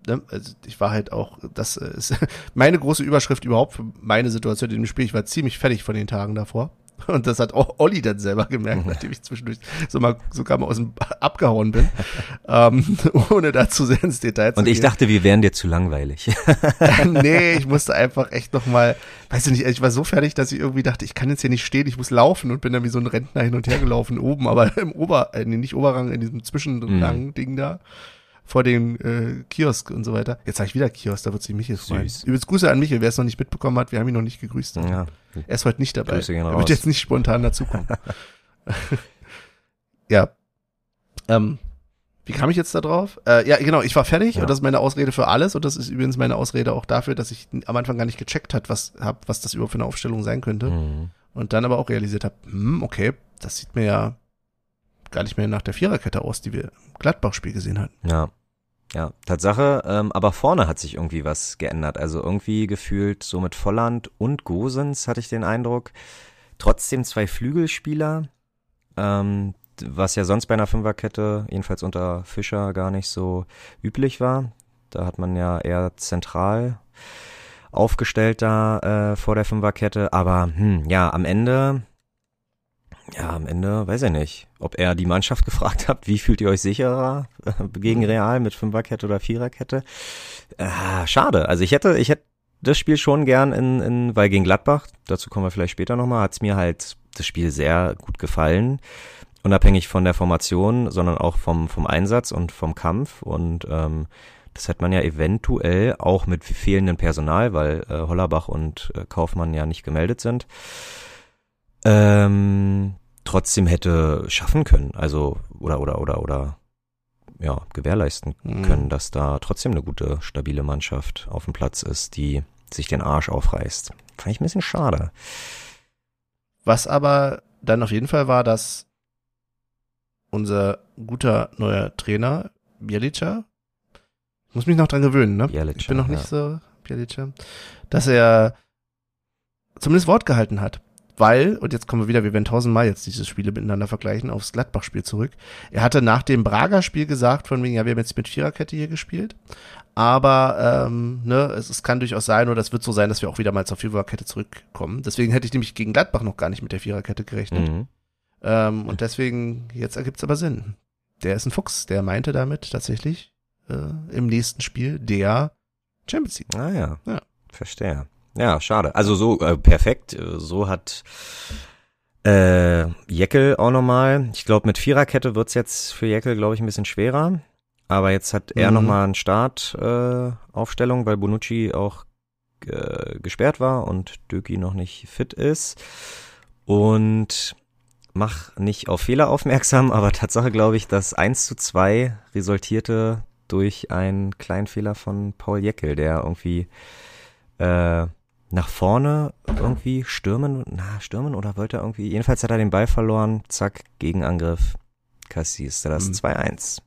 ne, also ich war halt auch, das ist *laughs* meine große Überschrift überhaupt für meine Situation in dem Spiel. Ich war ziemlich fertig von den Tagen davor. *laughs* Und das hat auch Olli dann selber gemerkt, nachdem ich zwischendurch so mal sogar mal aus dem abgehauen bin, *laughs* ähm, *laughs* ohne dazu sehr ins Detail zu Und ich gehen. dachte, wir wären dir zu langweilig. nee, ich musste einfach echt noch mal, weiß ich nicht, ich war so fertig, dass ich irgendwie dachte, ich kann jetzt hier nicht stehen, ich muss laufen und bin dann wie so ein Rentner hin und her gelaufen oben, aber im Ober, äh, nee, nicht Oberrang, in diesem Zwischenrang-Ding da vor dem äh, Kiosk und so weiter. Jetzt sage ich wieder Kiosk, da wird sich Michael freuen. Übrigens Grüße an Michael, wer es noch nicht mitbekommen hat, wir haben ihn noch nicht gegrüßt. ja. Er ist heute nicht dabei. Grüße gehen er raus. wird jetzt nicht spontan dazukommen. *laughs* ja. Ähm, wie kam ich jetzt da drauf? Äh, ja, genau, ich war fertig Ja. und das ist meine Ausrede für alles und das ist übrigens meine Ausrede auch dafür, dass ich am Anfang gar nicht gecheckt hat, was hab, was das überhaupt für eine Aufstellung sein könnte Mhm. und dann aber auch realisiert habe, hm, okay, das sieht mir ja gar nicht mehr nach der Viererkette aus, die wir im Gladbach-Spiel gesehen hatten. Ja. Ja, Tatsache, ähm, aber vorne hat sich irgendwie was geändert. Also irgendwie gefühlt so mit Volland und Gosens hatte ich den Eindruck. Trotzdem zwei Flügelspieler, ähm, was ja sonst bei einer Fünferkette, jedenfalls unter Fischer, gar nicht so üblich war. Da hat man ja eher zentral aufgestellt da äh, vor der Fünferkette. Aber hm, ja, am Ende, ja, am Ende weiß ich nicht, ob er die Mannschaft *laughs* gefragt hat, wie fühlt ihr euch sicherer äh, gegen Real mit Fünferkette oder Viererkette? Äh, schade. Also ich hätte, ich hätte das Spiel schon gern in, in weil gegen Gladbach, dazu kommen wir vielleicht später nochmal, hat's mir halt das Spiel sehr gut gefallen. Unabhängig von der Formation, sondern auch vom, vom Einsatz und vom Kampf. Und ähm, das hätte man ja eventuell auch mit fehlendem Personal, weil äh, Hollerbach und äh, Kaufmann ja nicht gemeldet sind, ähm, trotzdem hätte schaffen können. Also, oder, oder, oder, oder, ja, gewährleisten Mhm. können, dass da trotzdem eine gute, stabile Mannschaft auf dem Platz ist, die sich den Arsch aufreißt. Fand ich ein bisschen schade. Was aber dann auf jeden Fall war, dass unser guter neuer Trainer, Bielica, muss mich noch dran gewöhnen, ne? Bielica, ich bin noch ja. nicht so Bielica, dass er zumindest Wort gehalten hat. Weil, und jetzt kommen wir wieder, wir werden tausendmal jetzt diese Spiele miteinander vergleichen, aufs Gladbach-Spiel zurück. Er hatte nach dem Braga-Spiel gesagt, von wegen, ja, wir haben jetzt mit Viererkette hier gespielt. Aber ähm, ne, es, es kann durchaus sein, oder es wird so sein, dass wir auch wieder mal zur Viererkette zurückkommen. Deswegen hätte ich nämlich gegen Gladbach noch gar nicht mit der Viererkette gerechnet. Mhm. Ähm, und deswegen, jetzt ergibt's aber Sinn. Der ist ein Fuchs, der meinte damit tatsächlich äh, im nächsten Spiel der Champions League. Ah ja. Ja. Verstehe. Ja, schade. Also so äh, perfekt. äh, So hat äh, Jeckel auch nochmal. Ich glaube, mit Viererkette wird's jetzt für Jeckel, glaube ich, ein bisschen schwerer. Aber jetzt hat er Mhm. nochmal eine Startaufstellung, äh, Aufstellung, weil Bonucci auch äh, gesperrt war und Döki noch nicht fit ist. Und mach nicht auf Fehler aufmerksam, *laughs* aber Tatsache glaube ich, dass 1 zu 2 resultierte durch einen kleinen Fehler von Paul Jeckel, der irgendwie äh, nach vorne irgendwie stürmen, na, stürmen oder wollte er irgendwie, jedenfalls hat er den Ball verloren, zack, Gegenangriff, Cassis, das Mhm. 2-1.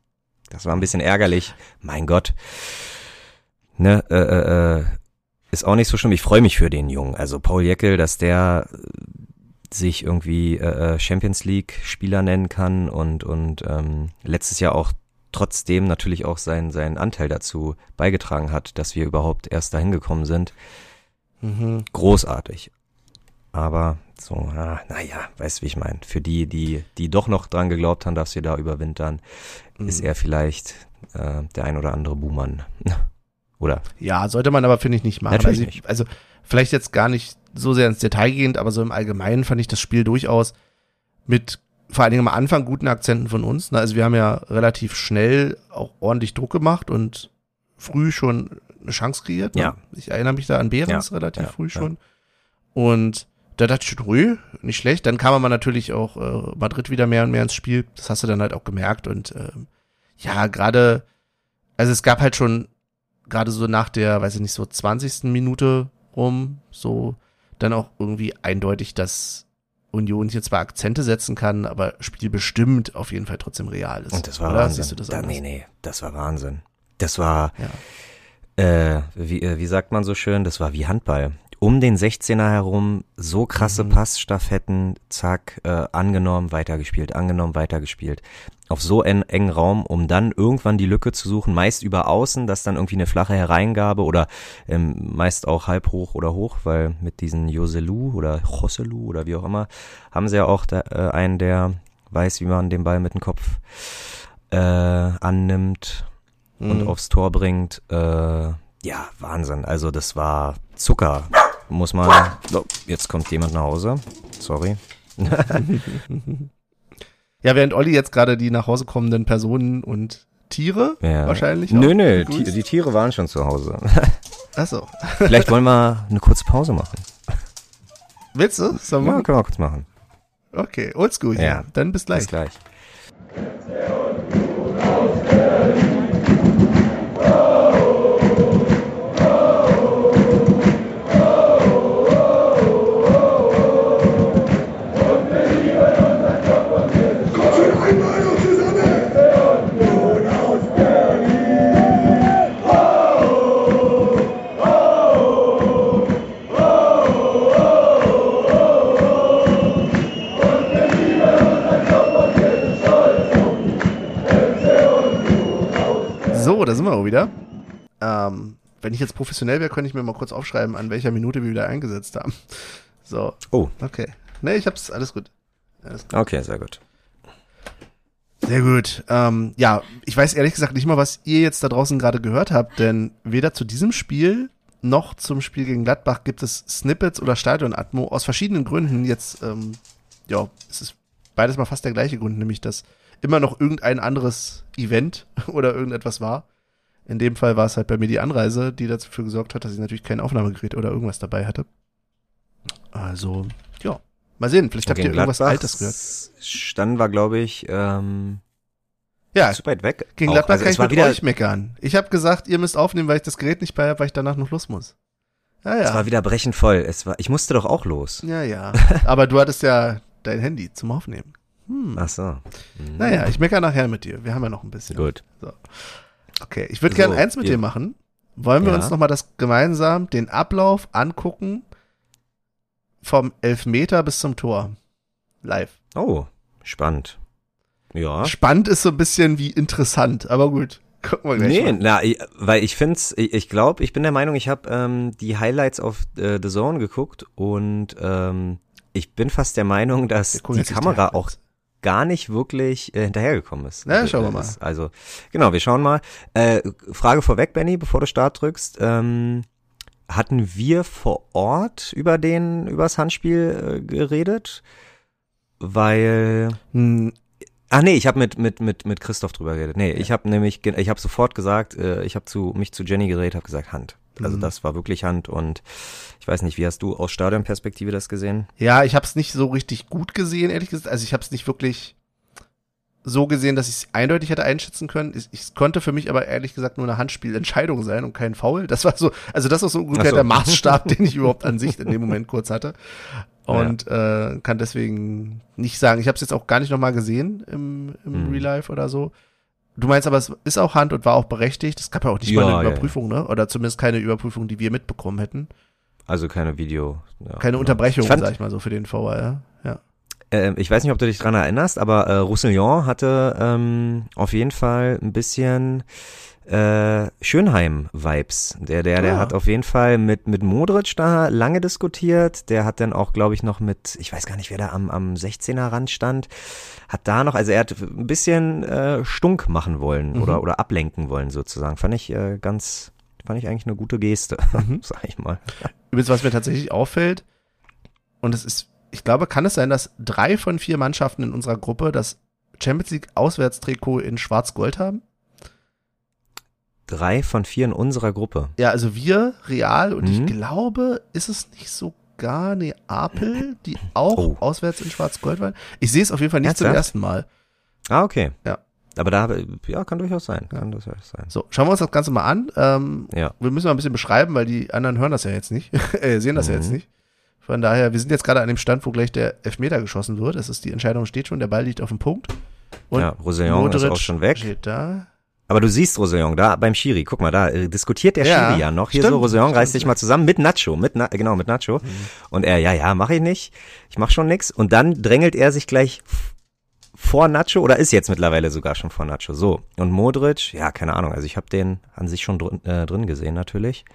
Das war ein bisschen ärgerlich, mein Gott. Ne, äh, äh, äh, ist auch nicht so schlimm, ich freue mich für den Jungen, also Paul Jeckel, dass der äh, sich irgendwie äh, äh, Champions League Spieler nennen kann und und ähm, letztes Jahr auch trotzdem natürlich auch seinen seinen Anteil dazu beigetragen hat, dass wir überhaupt erst dahin gekommen sind. Mhm. Großartig. Aber so, ah, naja, weißt wie ich meine. Für die, die, die doch noch dran geglaubt haben, dass wir da überwintern, ist Mhm. er vielleicht äh, der ein oder andere Buhmann. *laughs* oder? Ja, sollte man aber, finde ich, nicht machen. Natürlich also, ich- also vielleicht jetzt gar nicht so sehr ins Detail gehend, aber so im Allgemeinen fand ich das Spiel durchaus mit vor allen Dingen am Anfang guten Akzenten von uns. ne? Also wir haben ja relativ schnell auch ordentlich Druck gemacht und früh schon eine Chance kreiert. ne? Ja. Ich erinnere mich da an Behrens Ja, relativ ja, früh schon. Und da dachte ich schon, ruhig, nicht schlecht. Dann kam aber natürlich auch äh, Madrid wieder mehr und mehr ins Spiel. Das hast du dann halt auch gemerkt. Und ähm, ja, gerade, also es gab halt schon, gerade so nach der, weiß ich nicht, so 20. Minute rum, so dann auch irgendwie eindeutig, dass Union hier zwar Akzente setzen kann, aber spielbestimmt auf jeden Fall trotzdem real ist. Und das war Oder? Wahnsinn. Siehst du das da, anders? nee, nee, das war Wahnsinn. Das war, Ja. Äh, wie, äh, wie sagt man so schön, das war wie Handball. Um den 16er herum, so krasse Mhm. Passstaffetten, zack, äh, angenommen, weitergespielt, angenommen, weitergespielt. Auf so en engen Raum, um dann irgendwann die Lücke zu suchen, meist über außen, dass dann irgendwie eine flache Hereingabe oder ähm, meist auch halb hoch oder hoch, weil mit diesen Joselu oder Joselu oder wie auch immer, haben sie ja auch da, äh, einen, der weiß, wie man den Ball mit dem Kopf äh, annimmt und Mhm. aufs Tor bringt. Äh, ja, Wahnsinn. Also das war Zucker. Muss man. Oh, jetzt kommt jemand nach Hause. Sorry. *laughs* Ja, während Olli jetzt gerade die nach Hause kommenden Personen und Tiere Ja. wahrscheinlich. Nö, nö, die, die Tiere waren schon zu Hause. Achso. *laughs* Vielleicht wollen wir eine kurze Pause machen. Willst du? Sollen? Ja, können wir kurz machen. Okay, oldschool. Ja. Dann bis gleich. Bis gleich. Da sind wir auch wieder. Ähm, wenn ich jetzt professionell wäre, könnte ich mir mal kurz aufschreiben, an welcher Minute wir wieder eingesetzt haben. So, Oh, okay. Nee, ich hab's, alles gut. Alles gut. okay, sehr gut. Sehr gut. Ähm, ja, ich weiß ehrlich gesagt nicht mal, was ihr jetzt da draußen gerade gehört habt, denn weder zu diesem Spiel noch zum Spiel gegen Gladbach gibt es Snippets oder Stadionatmo aus verschiedenen Gründen. Jetzt, ähm, ja, es ist beides mal fast der gleiche Grund, nämlich dass immer noch irgendein anderes Event *laughs* oder irgendetwas war. In dem Fall war es halt bei mir die Anreise, die dafür gesorgt hat, dass ich natürlich kein Aufnahmegerät oder irgendwas dabei hatte. Also, ja. Mal sehen, vielleicht habt ihr irgendwas Altes gehört. Standen wir, glaube ich, ähm, Ja, zu weit weg. Gegen. Gladbach also kann ich war mit wieder, euch meckern. Ich habe gesagt, ihr müsst aufnehmen, weil ich das Gerät nicht bei habe, weil ich danach noch los muss. Ja, Es war ja. wieder brechend voll. Es war, ich musste doch auch los. Ja, ja. *laughs* Aber du hattest ja dein Handy zum Aufnehmen. Hm. Ach so. Mhm. Naja, ich meckere nachher mit dir. Wir haben ja noch ein bisschen. Gut. Okay, ich würde So, gerne eins mit ihr- dir machen. Wollen wir Ja. uns nochmal das gemeinsam, den Ablauf angucken vom Elfmeter bis zum Tor? Live. Oh, spannend. Ja. Spannend ist so ein bisschen wie interessant, aber gut. Gucken wir gleich Nee, mal. na, ich- weil ich find's, ich, ich glaube, ich bin der Meinung, ich habe ähm, die Highlights auf äh, The Zone geguckt und ähm, ich bin fast der Meinung, dass die Kamera auch gar nicht wirklich äh, hinterhergekommen ist. Also, schauen wir mal. Also, genau, wir schauen mal. Äh, Frage vorweg, Benny, bevor du Start drückst. Ähm, hatten wir vor Ort über den, übers Handspiel äh, geredet? Weil Hm, Ach nee, ich habe mit mit mit mit Christoph drüber geredet. Nee, ich habe nämlich ich habe sofort gesagt, äh, ich habe zu mich zu Jenny geredet, habe gesagt Hand. Also Mhm. das war wirklich Hand und ich weiß nicht, wie hast du aus Stadionperspektive das gesehen? Ja, ich habe es nicht so richtig gut gesehen, ehrlich gesagt. Also ich habe es nicht wirklich so gesehen, dass ich es eindeutig hätte einschätzen können. Ich, ich konnte für mich aber ehrlich gesagt nur eine Handspielentscheidung sein und kein Foul. Das war so, also das ist so ungefähr so. der Maßstab, *laughs* den ich überhaupt an sich in dem Moment kurz hatte. Und äh, kann deswegen nicht sagen, ich habe es jetzt auch gar nicht nochmal gesehen im, im Mhm. Real Life oder so. Du meinst aber, es ist auch Hand und war auch berechtigt. Es gab ja auch nicht Ja, mal ja, eine ja. Überprüfung, ne? Oder zumindest keine Überprüfung, die wir mitbekommen hätten. Also keine Video. Ja, Keine genau. Unterbrechung, Ich, fand, sag ich mal so, für den VR. Ja. äh, ich weiß nicht, ob du dich dran erinnerst, aber äh, Roussillon hatte ähm, auf jeden Fall ein bisschen äh, Schönheim-Vibes. Der, der, der Ah. hat auf jeden Fall mit, mit Modric da lange diskutiert. Der hat dann auch, glaube ich, noch mit, ich weiß gar nicht, wer da am, am 16er Rand stand, hat da noch, also er hat ein bisschen äh, stunk machen wollen Mhm. oder, oder ablenken wollen sozusagen. Fand ich äh, ganz, fand ich eigentlich eine gute Geste, *laughs* Mhm. sag ich mal. Übrigens, was mir tatsächlich auffällt, und es ist, ich glaube, kann es sein, dass drei von vier Mannschaften in unserer Gruppe das Champions League Auswärtstrikot in Schwarz-Gold haben? Drei von vier in unserer Gruppe. Ja, also wir, Real, und ich Mhm. glaube, ist es nicht sogar Neapel, die auch Oh. auswärts in Schwarz-Gold waren? Ich sehe es auf jeden Fall nicht zum Ernsthaft? ersten Mal. Ah, okay. Ja. Aber da ja, kann durchaus sein. Kann durchaus sein. So, schauen wir uns das Ganze mal an. Ähm, Ja. wir müssen mal ein bisschen beschreiben, weil die anderen hören das ja jetzt nicht, *laughs* äh, sehen das ja Mhm. jetzt nicht. Von daher, wir sind jetzt gerade an dem Stand, wo gleich der Elfmeter geschossen wird. Es ist die Entscheidung steht schon, der Ball liegt auf dem Punkt. Und ja, Rosellon ist auch schon weg. Steht da. Aber du siehst Rosellon da beim Schiri. Guck mal, da äh, diskutiert der Ja, Schiri ja noch. Hier stimmt, so, Rosellon reißt sich mal zusammen mit Nacho, mit Na genau mit Nacho. Und er, ja, ja, mache ich nicht. Ich mach schon nix. Und dann drängelt er sich gleich vor Nacho oder ist jetzt mittlerweile sogar schon vor Nacho. So und Modric, ja, keine Ahnung. Also ich habe den an sich schon drin, äh, drin gesehen natürlich.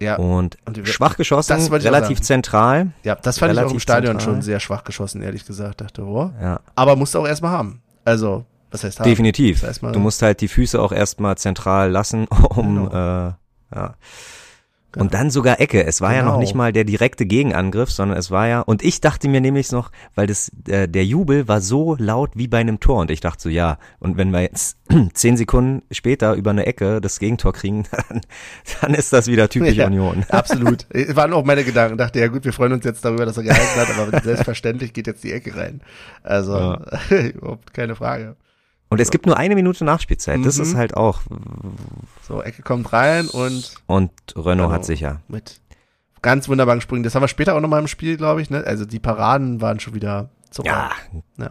Ja, Und, Und schwach geschossen, relativ zentral. ja, das fand ich auch im Stadion zentral. schon sehr schwach geschossen, ehrlich gesagt. Dachte, oh. Ja, Aber musste auch erstmal haben. Also, was heißt haben? definitiv. Das heißt mal- Du musst halt die Füße auch erstmal zentral lassen, *laughs* um äh, ja. Und dann sogar Ecke. Es war ja noch Genau. nicht mal der direkte Gegenangriff, sondern es war ja, und ich dachte mir nämlich noch, weil das, äh, der Jubel war so laut wie bei einem Tor und ich dachte so, ja, und wenn wir jetzt *clears throat* zehn Sekunden später über eine Ecke das Gegentor kriegen, *laughs* dann, dann ist das wieder typisch Ja. Union. *laughs* Absolut. Es waren auch meine Gedanken. Dachte, ja gut, wir freuen uns jetzt darüber, dass er gehalten hat, aber selbstverständlich geht jetzt die Ecke rein. Also, überhaupt keine Frage. Und es gibt nur eine Minute Nachspielzeit, das Mhm. ist halt auch, So, Ecke kommt rein und und Renault hat sicher. mit ganz wunderbaren Sprüngen. Das haben wir später auch nochmal im Spiel, glaube ich. Ne? Also die Paraden waren schon wieder so. Ja, Ja.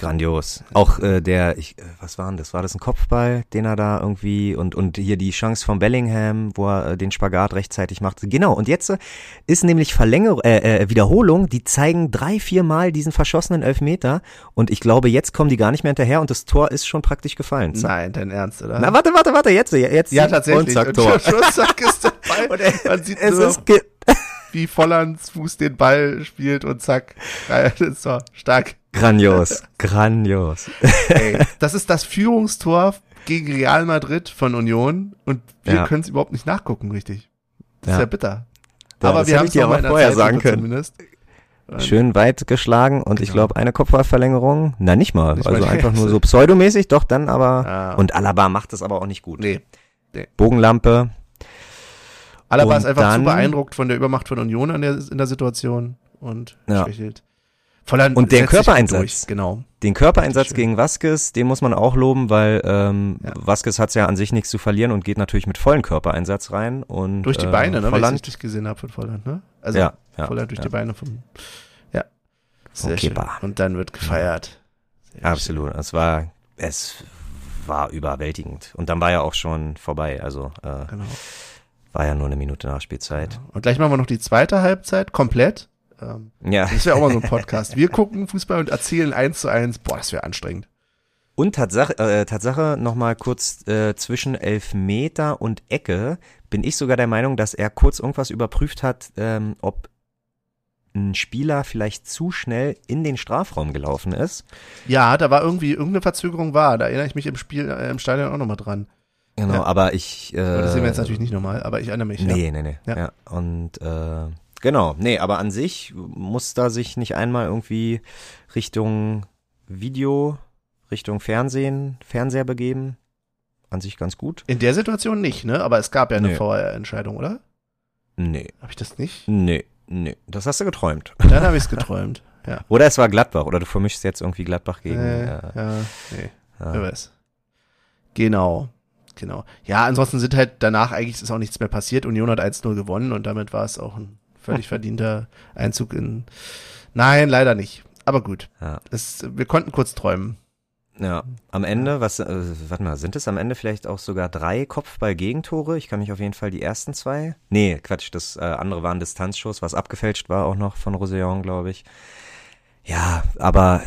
Grandios. Auch äh, der, ich, äh, was war denn das? War das ein Kopfball, den er da irgendwie und und hier die Chance von Bellingham, wo er äh, den Spagat rechtzeitig macht. Genau. Und jetzt äh, ist nämlich Verlängerung, äh, äh, Wiederholung. Die zeigen drei, vier Mal diesen verschossenen Elfmeter und ich glaube, jetzt kommen die gar nicht mehr hinterher und das Tor ist schon praktisch gefallen. Nein, dein Ernst, oder? Na warte, warte, warte, jetzt, jetzt ja, tatsächlich. und zack Und Tor. *laughs* der Ball. *laughs* Und er, Man sieht es nur, ist wie Vollands Fuß den Ball spielt und zack. *laughs* Das ist doch stark. grandios, grandios. Ey, *laughs* das ist das Führungstor gegen Real Madrid von Union und wir Ja. können es überhaupt nicht nachgucken, richtig. Das Ja. ist ja bitter. Ja, aber wir haben ich es der vorher Zeitlupe sagen können. Zumindest. Schön weit geschlagen und ich Genau. glaube eine Kopfballverlängerung. Na nicht mal, Nicht also mal. einfach nur so pseudomäßig, doch dann aber. Ah. Und Alaba macht das aber auch nicht gut. Nee. Bogenlampe. Alaba ist einfach dann- zu beeindruckt von der Übermacht von Union in der, in der Situation und Ja. schwächelt. Volland Und den gut Körpereinsatz. Durch. Genau. Den Körpereinsatz Schön. gegen Vasquez, den muss man auch loben, weil ähm, Ja. Vasquez hat's ja an sich nichts zu verlieren und geht natürlich mit vollen Körpereinsatz rein. Und, Durch die äh, Beine, ne? Wenn ich Volland, richtig gesehen habe von Volland, ne? Also ja, ja, Volland durch ja. die Beine vom. Ja. Sehr Vom schön. Keeper. Und dann wird gefeiert. Sehr Absolut. Es war, es war überwältigend. Und dann war ja auch schon vorbei. Also äh, schön. Genau. War ja nur eine Minute Nachspielzeit. Und gleich machen wir noch die zweite Halbzeit komplett. Ähm, Ja. das wäre auch mal so ein *laughs* Podcast. Wir gucken Fußball und erzählen eins zu eins. Boah, das wäre anstrengend. Und Tatsache, äh, Tatsache nochmal kurz äh, zwischen Elfmeter und Ecke bin ich sogar der Meinung, dass er kurz irgendwas überprüft hat, ähm, ob ein Spieler vielleicht zu schnell in den Strafraum gelaufen ist. Ja, da war irgendwie irgendeine Verzögerung war. Da erinnere ich mich im Spiel, äh, im Stadion auch nochmal dran. Genau, Ja. aber ich. Äh, Aber das sehen wir jetzt natürlich nicht nochmal, aber ich erinnere mich. Ja. Nee, nee, nee. Ja. Ja. Und äh, genau, nee, aber an sich muss da sich nicht einmal irgendwie Richtung Video, Richtung Fernsehen, Fernseher begeben. An sich ganz gut. In der Situation nicht, ne? Aber es gab ja eine Nee. VR-Entscheidung, oder? Nee, Habe ich das nicht? nee, nee. Das hast du geträumt. Dann habe ich es geträumt. *laughs* Ja. Oder es war Gladbach, oder du vermischst jetzt irgendwie Gladbach gegen. äh, äh, ja, nee. ja. Wer weiß. Genau. Genau. Ja, ansonsten sind halt danach eigentlich ist auch nichts mehr passiert. Union hat 1-0 gewonnen und damit war es auch ein völlig *laughs* verdienter Einzug in. Nein, leider nicht. Aber gut. Ja. Es, wir konnten kurz träumen. Ja, am Ende, was, äh, warte mal, sind es am Ende vielleicht auch sogar drei Kopfball-Gegentore? Ich kann mich auf jeden Fall die ersten zwei. Nee, Quatsch, das äh, andere waren Distanzschuss, was abgefälscht war auch noch von Rosellon, glaube ich. Ja, aber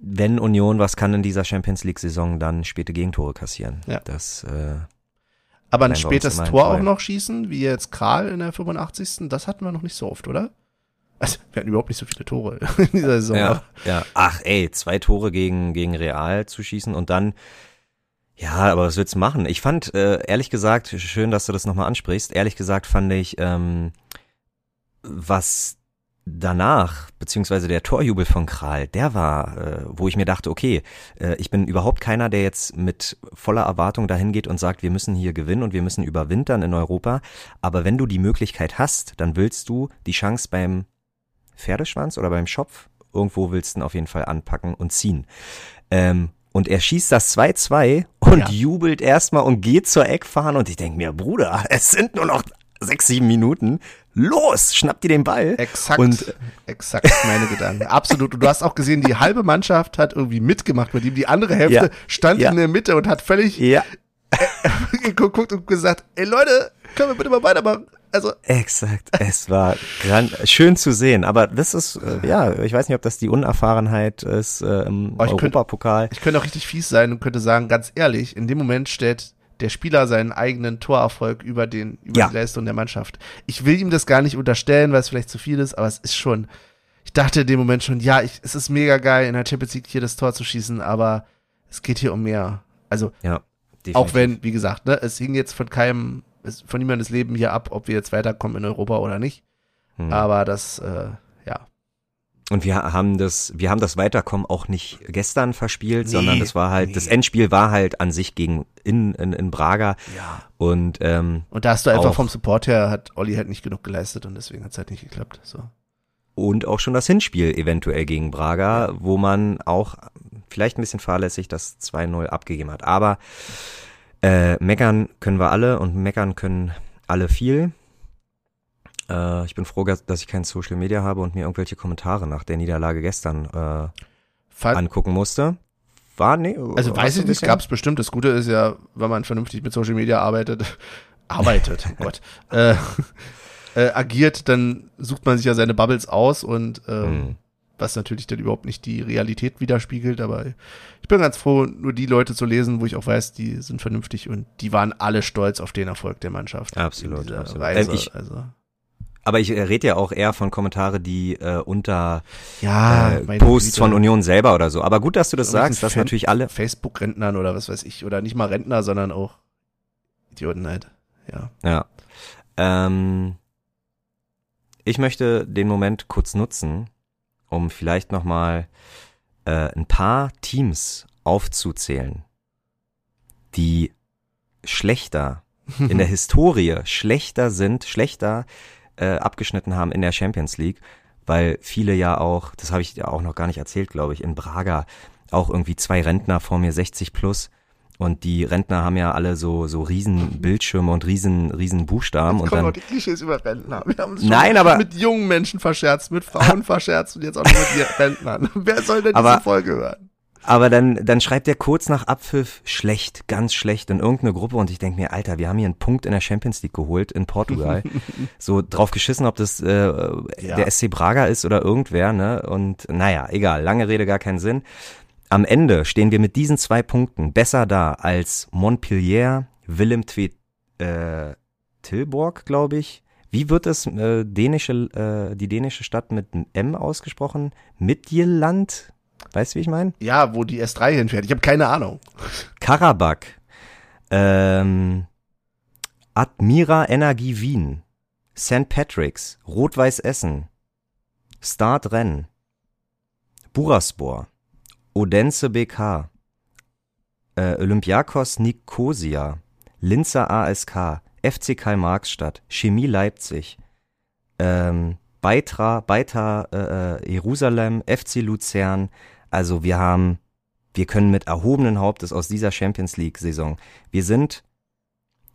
wenn Union was kann in dieser Champions League-Saison, dann späte Gegentore kassieren. Ja. Das, äh, Aber ein spätes Tor auch noch schießen, wie jetzt Kral in der 85. Das hatten wir noch nicht so oft, oder? Also, wir hatten überhaupt nicht so viele Tore *laughs* in dieser Saison. ja, ja. Ach, ey, zwei Tore gegen, gegen Real zu schießen und dann, ja, aber was willst du machen? Ich fand, äh, ehrlich gesagt, schön, dass du das nochmal ansprichst, ehrlich gesagt fand ich, ähm, was danach, beziehungsweise der Torjubel von Kral, der war, äh, wo ich mir dachte, okay, äh, ich bin überhaupt keiner, der jetzt mit voller Erwartung dahin geht und sagt, wir müssen hier gewinnen und wir müssen überwintern in Europa. Aber wenn du die Möglichkeit hast, dann willst du die Chance beim Pferdeschwanz oder beim Schopf, irgendwo willst du ihn auf jeden Fall anpacken und ziehen. Ähm, und er schießt das 2-2 und Ja. jubelt erstmal und geht zur Eckfahne und ich denke mir, Bruder, es sind nur noch sechs, sieben Minuten. Los, schnappt ihr den Ball. Exakt, Und exakt meine Gedanken. Absolut. Und du hast auch gesehen, die halbe Mannschaft hat irgendwie mitgemacht mit ihm. Die andere Hälfte Ja. stand Ja. in der Mitte und hat völlig ja, *laughs* geguckt und gesagt, ey Leute, können wir bitte mal weitermachen? Also, exakt. Es war gran schön zu sehen. Aber das ist, äh, ja, ich weiß nicht, ob das die Unerfahrenheit ist äh, im Aber ich könnte- Europapokal. ich könnte auch richtig fies sein und könnte sagen, ganz ehrlich, in dem Moment stellt der Spieler seinen eigenen Torerfolg über den, über Ja. die Leistung der Mannschaft. Ich will ihm das gar nicht unterstellen, weil es vielleicht zu viel ist, aber es ist schon, ich dachte in dem Moment schon, ja, ich, es ist mega geil, in der Champions League hier das Tor zu schießen, aber es geht hier um mehr. Also, Ja, Auch wenn, wie gesagt, ne, es hing jetzt von keinem, von niemandes Leben hier ab, ob wir jetzt weiterkommen in Europa oder nicht. Hm. Aber das, äh. Und wir haben das, wir haben das Weiterkommen auch nicht gestern verspielt, Nee, sondern das war halt, nee. das Endspiel war halt an sich gegen in, in, in Braga Ja. und ähm, Und da hast du einfach vom Support her, hat Olli halt nicht genug geleistet und deswegen hat es halt nicht geklappt. So. und auch schon das Hinspiel eventuell gegen Braga, wo man auch vielleicht ein bisschen fahrlässig das 2-0 abgegeben hat. Aber äh, meckern können wir alle und meckern können alle viel. Äh, ich bin froh, dass ich kein Social Media habe und mir irgendwelche Kommentare nach der Niederlage gestern äh, Fall, angucken musste. War, nee, also weiß ich nicht, gab es bestimmt. Das Gute ist ja, wenn man vernünftig mit Social Media arbeitet, *laughs* arbeitet, oh Gott, *laughs* äh, äh, agiert, dann sucht man sich ja seine Bubbles aus und ähm, Hm. was natürlich dann überhaupt nicht die Realität widerspiegelt, aber ich bin ganz froh, nur die Leute zu lesen, wo ich auch weiß, die sind vernünftig und die waren alle stolz auf den Erfolg der Mannschaft. Absolut, absolut. Weise, Ähm, ich- also. Aber ich äh, rede ja auch eher von Kommentare, die äh, unter Ja, äh, Posts Güte. von Union selber oder so. Aber gut, dass du das Irgendwelchen sagst, dass Fan- natürlich alle. Facebook-Rentnern oder was weiß ich, oder nicht mal Rentner, sondern auch Idioten halt. Ja. Ja. Ähm, ich möchte den Moment kurz nutzen, um vielleicht nochmal äh, ein paar Teams aufzuzählen, die schlechter in der *laughs* Historie schlechter sind, schlechter äh, abgeschnitten haben in der Champions League, weil viele ja auch, das habe ich ja auch noch gar nicht erzählt, glaube ich, in Braga auch irgendwie zwei Rentner vor mir 60 plus und die Rentner haben ja alle so so riesen Bildschirme und riesen riesen Buchstaben und kommen noch dann die Klischees über Rentner. Wir haben uns Nein, aber- mit jungen Menschen verscherzt, mit Frauen *laughs* verscherzt und jetzt auch noch mit Rentnern. Wer soll denn Aber- diese Folge hören? Aber dann, dann schreibt er kurz nach Abpfiff schlecht, ganz schlecht in irgendeine Gruppe und ich denke mir, Alter, wir haben hier einen Punkt in der Champions League geholt in Portugal. *laughs* so drauf geschissen, ob das äh, der SC Braga ist oder irgendwer, ne? Und naja, egal, lange Rede, gar keinen Sinn. Am Ende stehen wir mit diesen zwei Punkten besser da als Montpellier, Willem Twee, äh, Tilburg, glaube ich. Wie wird das äh, dänische, äh, die dänische Stadt mit einem M ausgesprochen? Midtjylland? Weißt du, wie ich meine? Ja, wo die S3 hinfährt. Ich habe keine Ahnung. Karabakh, ähm, Admira Energie Wien, St. Patrick's, Rot-Weiß Essen, Start Rennes, Buraspor, Odense BK, äh, Olympiakos Nicosia, Linzer ASK, FC Karl-Marx-Stadt, Chemie Leipzig, ähm, Beitra, Beita äh, äh, Jerusalem, FC Luzern. Also wir haben wir können mit erhobenen Hauptes aus dieser Champions League Saison. Wir sind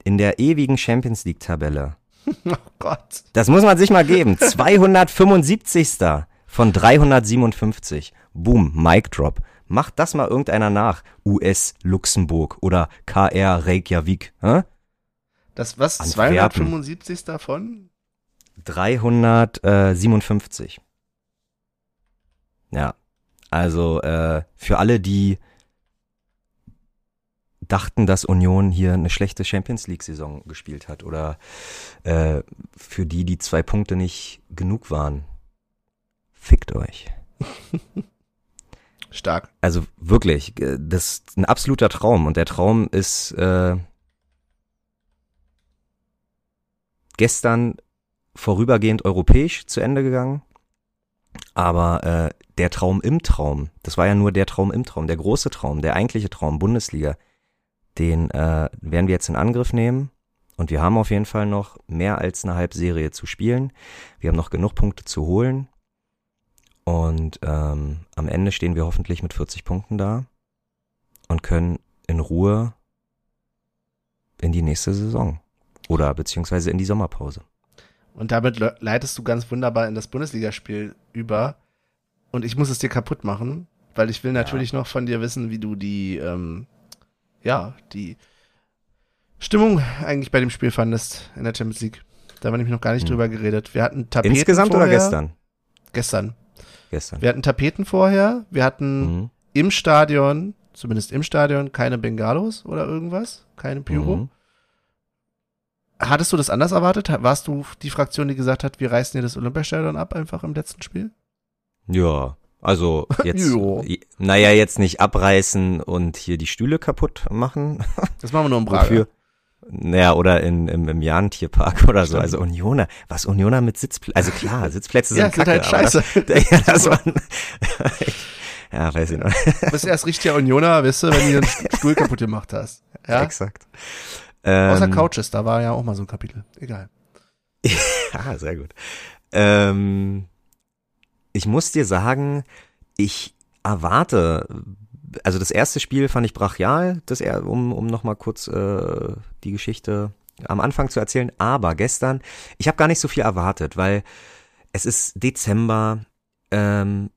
in der ewigen Champions League Tabelle. *laughs* Oh Gott. Das muss man sich mal geben. *laughs* 275. von 357. Boom, Mic Drop. Macht das mal irgendeiner nach. US Luxemburg oder KR Reykjavik. Hä? Das was? Antwerpen. 275 davon? 357. Ja, also äh, für alle, die dachten, dass Union hier eine schlechte Champions League-Saison gespielt hat oder äh, für die die zwei Punkte nicht genug waren, fickt euch. *laughs* Stark. Also wirklich, äh, das ist ein absoluter Traum und der Traum ist äh, gestern vorübergehend europäisch zu Ende gegangen. Aber äh, der Traum im Traum, das war ja nur der Traum im Traum, der große Traum, der eigentliche Traum Bundesliga, den äh, werden wir jetzt in Angriff nehmen. Und wir haben auf jeden Fall noch mehr als eine Halbserie zu spielen. Wir haben noch genug Punkte zu holen. Und ähm, am Ende stehen wir hoffentlich mit 40 Punkten da und können in Ruhe in die nächste Saison Oder beziehungsweise in die Sommerpause. Und damit le- leitest du ganz wunderbar in das Bundesligaspiel über. Und ich muss es dir kaputt machen, weil ich will natürlich noch von dir wissen, wie du die, ähm, ja, die Stimmung eigentlich bei dem Spiel fandest in der Champions League. Da haben wir nämlich noch gar nicht Hm. drüber geredet. Wir hatten Tapeten Insgesamt vorher. oder gestern? Gestern. Gestern. Wir hatten Tapeten vorher. Wir hatten Mhm. im Stadion, zumindest im Stadion, keine Bengalos oder irgendwas. Keine Pyro. Mhm. Hattest du das anders erwartet? Warst du die Fraktion, die gesagt hat, wir reißen hier das Olympiastadion ab, einfach im letzten Spiel? Ja, also *laughs* jetzt, Jo. naja, jetzt nicht abreißen und hier die Stühle kaputt machen. *laughs* Das machen wir nur im Prager. Wofür? Naja, oder in, im, im Jahrentierpark oder so. Also Unioner, was Unioner mit Sitzplätzen, also klar, *laughs* Sitzplätze sind Ja, sind kacke, halt scheiße. Das, ja, das war, ja, weiß ich noch. Du bist erst richtiger Unioner, weißt du, wenn du den Stuhl kaputt gemacht hast. Ja? Exakt. Außer Ähm, Couches, da war ja auch mal so ein Kapitel. Egal. Ah, sehr gut. Ähm, ich muss dir sagen, ich erwarte, also das erste Spiel fand ich brachial, das er, um, um nochmal kurz äh, die Geschichte am Anfang zu erzählen, aber gestern, ich habe gar nicht so viel erwartet, weil es ist Dezember, ähm,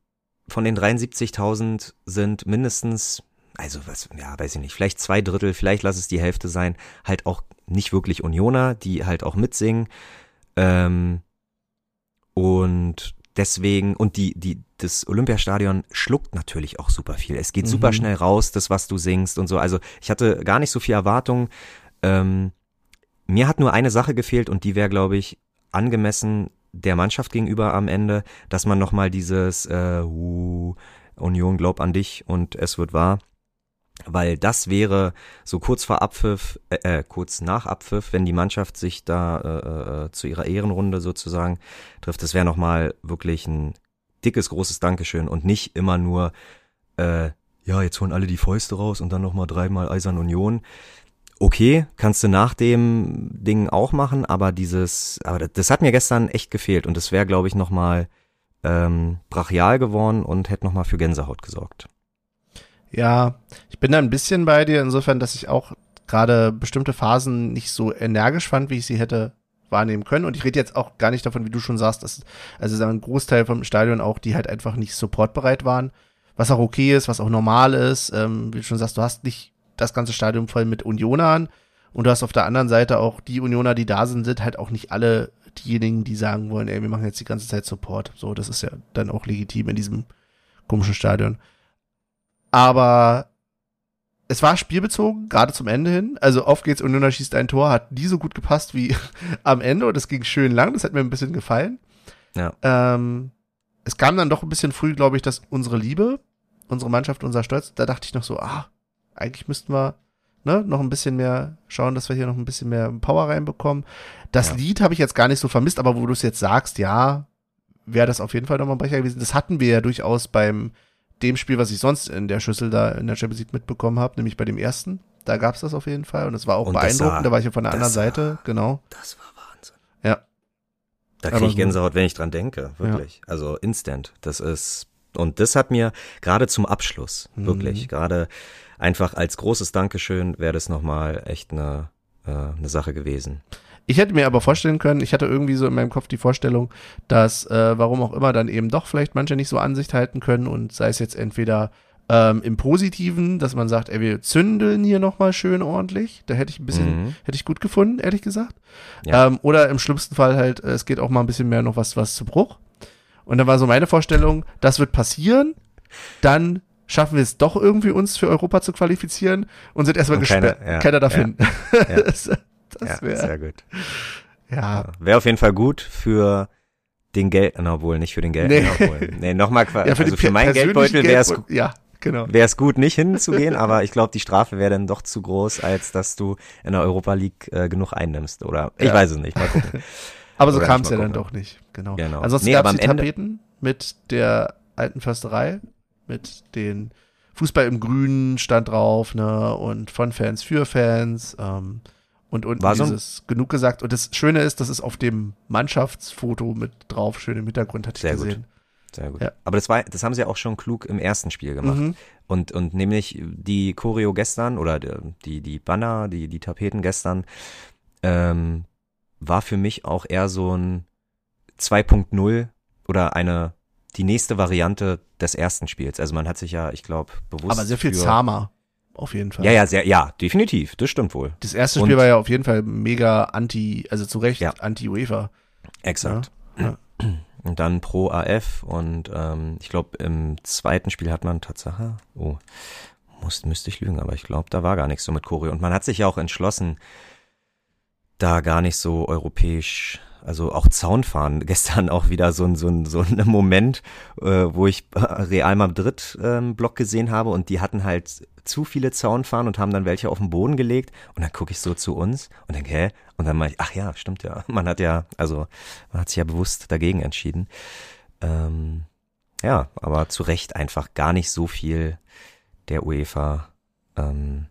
von den 73.000 sind mindestens, also was, ja, weiß ich nicht, vielleicht zwei Drittel, vielleicht lass es die Hälfte sein, halt auch nicht wirklich Unioner, die halt auch mitsingen. Ähm, und deswegen, und die, die, das Olympiastadion schluckt natürlich auch super viel. Es geht Mhm. super schnell raus, das, was du singst und so. Also ich hatte gar nicht so viel Erwartung. Ähm, mir hat nur eine Sache gefehlt und die wäre, glaube ich, angemessen der Mannschaft gegenüber am Ende, dass man nochmal dieses äh, uh, Union glaub an dich und es wird wahr. Weil das wäre so kurz vor Abpfiff, äh, äh, kurz nach Abpfiff, wenn die Mannschaft sich da äh, äh, zu ihrer Ehrenrunde sozusagen trifft, das wäre nochmal wirklich ein dickes, großes Dankeschön und nicht immer nur, äh, ja, jetzt holen alle die Fäuste raus und dann nochmal dreimal Eisern Union. Okay, kannst du nach dem Ding auch machen, aber dieses, aber das, das hat mir gestern echt gefehlt und das wäre, glaube ich, nochmal ähm, brachial geworden und hätte nochmal für Gänsehaut gesorgt. Ja, ich bin da ein bisschen bei dir, insofern, dass ich auch gerade bestimmte Phasen nicht so energisch fand, wie ich sie hätte wahrnehmen können. Und ich rede jetzt auch gar nicht davon, wie du schon sagst, dass also ein Großteil vom Stadion auch, die halt einfach nicht supportbereit waren, was auch okay ist, was auch normal ist. Ähm, wie du schon sagst, du hast nicht das ganze Stadion voll mit Unionern und du hast auf der anderen Seite auch die Unioner, die da sind, sind halt auch nicht alle diejenigen, die sagen wollen, ey, wir machen jetzt die ganze Zeit Support. So, das ist ja dann auch legitim in diesem komischen Stadion. Aber es war spielbezogen, gerade zum Ende hin. Also auf geht's Unioner schießt ein Tor, hat nie so gut gepasst wie *laughs* am Ende und es ging schön lang, das hat mir ein bisschen gefallen. Ja. Ähm, es kam dann doch ein bisschen früh, glaube ich, dass unsere Liebe, unsere Mannschaft, unser Stolz, da dachte ich noch so, ah, eigentlich müssten wir ne, noch ein bisschen mehr schauen, dass wir hier noch ein bisschen mehr Power reinbekommen. Das Ja. Lied habe ich jetzt gar nicht so vermisst, aber wo du es jetzt sagst, ja, wäre das auf jeden Fall nochmal ein Brecher gewesen. Das hatten wir ja durchaus beim dem Spiel, was ich sonst in der Schüssel da in der Champions League mitbekommen habe, nämlich bei dem ersten. Da gab's das auf jeden Fall und es war auch Und das beeindruckend. sah- da war ich ja von der anderen das sah- Seite, genau. Das war Wahnsinn. Ja. Da kriege ich. Gänsehaut, wenn ich dran denke, wirklich. Also instant. Das ist und das hat mir gerade zum Abschluss Mhm. wirklich gerade einfach als großes Dankeschön wäre das nochmal echt eine äh, eine Sache gewesen. Ich hätte mir aber vorstellen können, ich hatte irgendwie so in meinem Kopf die Vorstellung, dass, äh, warum auch immer, dann eben doch vielleicht manche nicht so Ansicht halten können und sei es jetzt entweder ähm, im Positiven, dass man sagt, ey, wir zündeln hier nochmal schön ordentlich. Da hätte ich ein bisschen, Mhm. hätte ich gut gefunden, ehrlich gesagt. Ja. Ähm, oder im schlimmsten Fall halt, äh, es geht auch mal ein bisschen mehr noch was, was zu Bruch. Und dann war so meine Vorstellung, das wird passieren, dann schaffen wir es doch irgendwie, uns für Europa zu qualifizieren und sind erstmal Und keiner- gesperrt. ja, keiner darf ja, hin. ja. *laughs* das das ja, wäre, sehr gut. ja. Wäre auf jeden Fall gut für den Geld, na, obwohl nicht für den Geld, Nee. obwohl, nee, nochmal, Ja, also die für meinen Geldbeutel wäre es Ja, genau. wäre es gut, nicht hinzugehen, aber ich glaube, die Strafe wäre dann doch zu groß, als dass du in der Europa League äh, genug einnimmst. Oder ich Ja. weiß es nicht. Mal gucken. *laughs* Aber so kam es ja mal dann gucken. doch nicht. Genau. Genau. Ansonsten Nee, gab es die Ende- Tapeten mit der alten Försterei, mit den Fußball im Grünen stand drauf, ne, und von Fans für Fans, ähm, und unten War so dieses genug gesagt. Und das Schöne ist, das ist auf dem Mannschaftsfoto mit drauf, schön im Hintergrund, hatte ich Sehr gut. gesehen. Sehr gut. Ja. Aber das war, das haben sie auch schon klug im ersten Spiel gemacht. Mhm. Und, und nämlich die Choreo gestern oder die, die Banner, die, die Tapeten gestern, ähm, war für mich auch eher so ein 2.0 oder eine die nächste Variante des ersten Spiels. Also man hat sich ja, ich glaube, bewusst. Aber sehr viel zahmer, auf jeden Fall. Ja, ja, sehr, ja, definitiv. Das stimmt wohl. Das erste Und- Spiel war ja auf jeden Fall mega anti, also zu Recht Ja. anti-UEFA. Exakt. Ja. *clears throat* Und dann pro AF und ähm, ich glaube im zweiten Spiel hat man Tatsache, oh, muss, müsste ich lügen, aber ich glaube, da war gar nichts so mit Choreo. Und man hat sich ja auch entschlossen, da gar nicht so europäisch, also auch Zaunfahren. *laughs* Gestern auch wieder so ein, so ein, so ein Moment, äh, wo ich Real Madrid ähm, Block gesehen habe und die hatten halt zu viele Zaunfahren und haben dann welche auf den Boden gelegt und dann gucke ich so zu uns und denke, hä? Und dann meine ich, ach ja, stimmt ja. Man hat ja, also man hat sich ja bewusst dagegen entschieden. Ähm, ja, aber zu Recht einfach gar nicht so viel der UEFA ähm,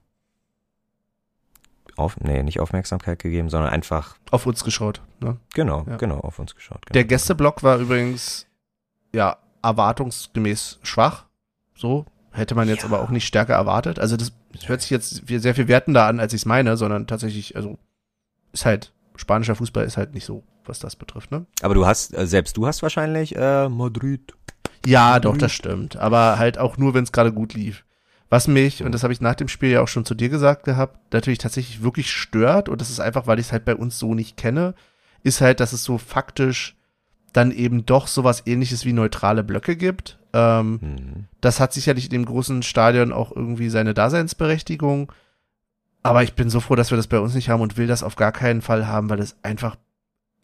auf, nee, nicht Aufmerksamkeit gegeben, sondern einfach, Auf uns geschaut. Ne? genau, Ja. genau, auf uns geschaut. Genau. Der Gästeblock war übrigens, ja, erwartungsgemäß schwach. So. Hätte man jetzt Ja. aber auch nicht stärker erwartet. Also das hört sich jetzt sehr viel wertender an, als ich es meine, sondern tatsächlich, also ist halt, spanischer Fußball ist halt nicht so, was das betrifft, ne? Aber du hast, äh, selbst du hast wahrscheinlich äh, Madrid. Ja, doch, das stimmt. Aber halt auch nur, wenn es gerade gut lief. Was mich, und das habe ich nach dem Spiel ja auch schon zu dir gesagt gehabt, natürlich tatsächlich wirklich stört, und das ist einfach, weil ich es halt bei uns so nicht kenne, ist halt, dass es so faktisch dann eben doch sowas ähnliches wie neutrale Blöcke gibt. Ähm, Mhm. das hat sicherlich in dem großen Stadion auch irgendwie seine Daseinsberechtigung. Aber ich bin so froh, dass wir das bei uns nicht haben und will das auf gar keinen Fall haben, weil es einfach,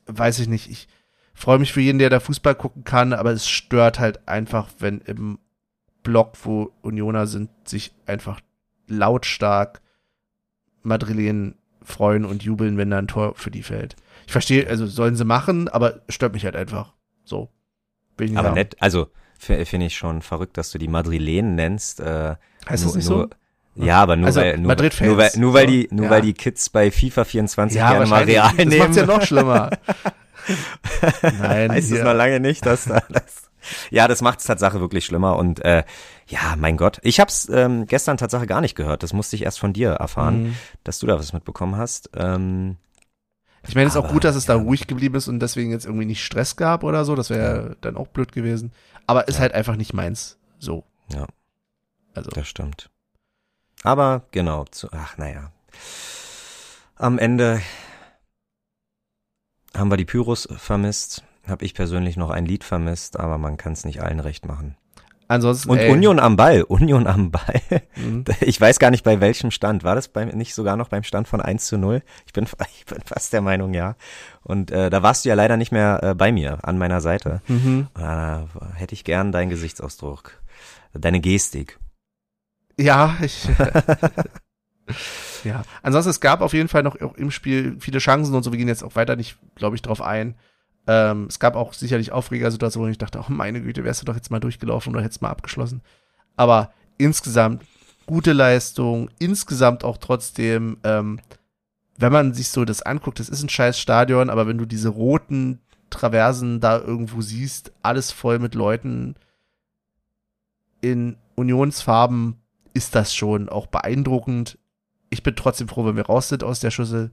weiß ich nicht, ich freue mich für jeden, der da Fußball gucken kann, aber es stört halt einfach, wenn im Block, wo Unioner sind, sich einfach lautstark Madrilen freuen und jubeln, wenn da ein Tor für die fällt. Ich verstehe, also sollen sie machen, aber stört mich halt einfach. So. Aber haben. nett, also finde ich schon verrückt, dass du die Madrilenen nennst. Äh, Heißt das nur, nicht nur, so? Ja, aber nur Also, weil nur, nur weil nur weil die nur ja. weil die Kids bei FIFA 24 Ja, gerne mal real das nehmen. macht's ja noch schlimmer. *laughs* Nein, heißt es hier- noch lange nicht, dass da das ja, das macht's Tatsache wirklich schlimmer und äh, ja, mein Gott, ich hab's ähm, gestern Tatsache gar nicht gehört. Das musste ich erst von dir erfahren, Mhm. dass du da was mitbekommen hast. Ähm, Ich meine, es ist auch gut, dass es da ja. ruhig geblieben ist und deswegen jetzt irgendwie nicht Stress gab oder so. Das wäre dann auch blöd gewesen. Aber ist Ja. halt einfach nicht meins. So. Ja. Also. Das stimmt. Aber genau, zu, ach naja. Am Ende haben wir die Pyros vermisst. Habe ich persönlich noch ein Lied vermisst, aber man kann es nicht allen recht machen. Ansonsten. Und ey, Union am Ball, Union am Ball. Mhm. *laughs* Ich weiß gar nicht bei welchem Stand. War das bei, nicht sogar noch beim Stand von 1 zu 0? Ich bin, *laughs* ich bin fast der Meinung, ja. Und äh, da warst du ja leider nicht mehr äh, bei mir, an meiner Seite. Mhm. Äh, hätte ich gern deinen Gesichtsausdruck, deine Gestik. Ja, ich. *laughs* ja. Ansonsten, es gab auf jeden Fall noch auch im Spiel viele Chancen und so. Wir gehen jetzt auch weiter nicht, glaube ich, drauf ein. Ähm, es gab auch sicherlich Aufregersituationen, wo ich dachte, oh meine Güte, wärst du doch jetzt mal durchgelaufen oder hättest mal abgeschlossen. Aber insgesamt gute Leistung, insgesamt auch trotzdem, ähm, wenn man sich so das anguckt, das ist ein scheiß Stadion, aber wenn du diese roten Traversen da irgendwo siehst, alles voll mit Leuten in Unionsfarben, ist das schon auch beeindruckend. Ich bin trotzdem froh, wenn wir raus sind aus der Schüssel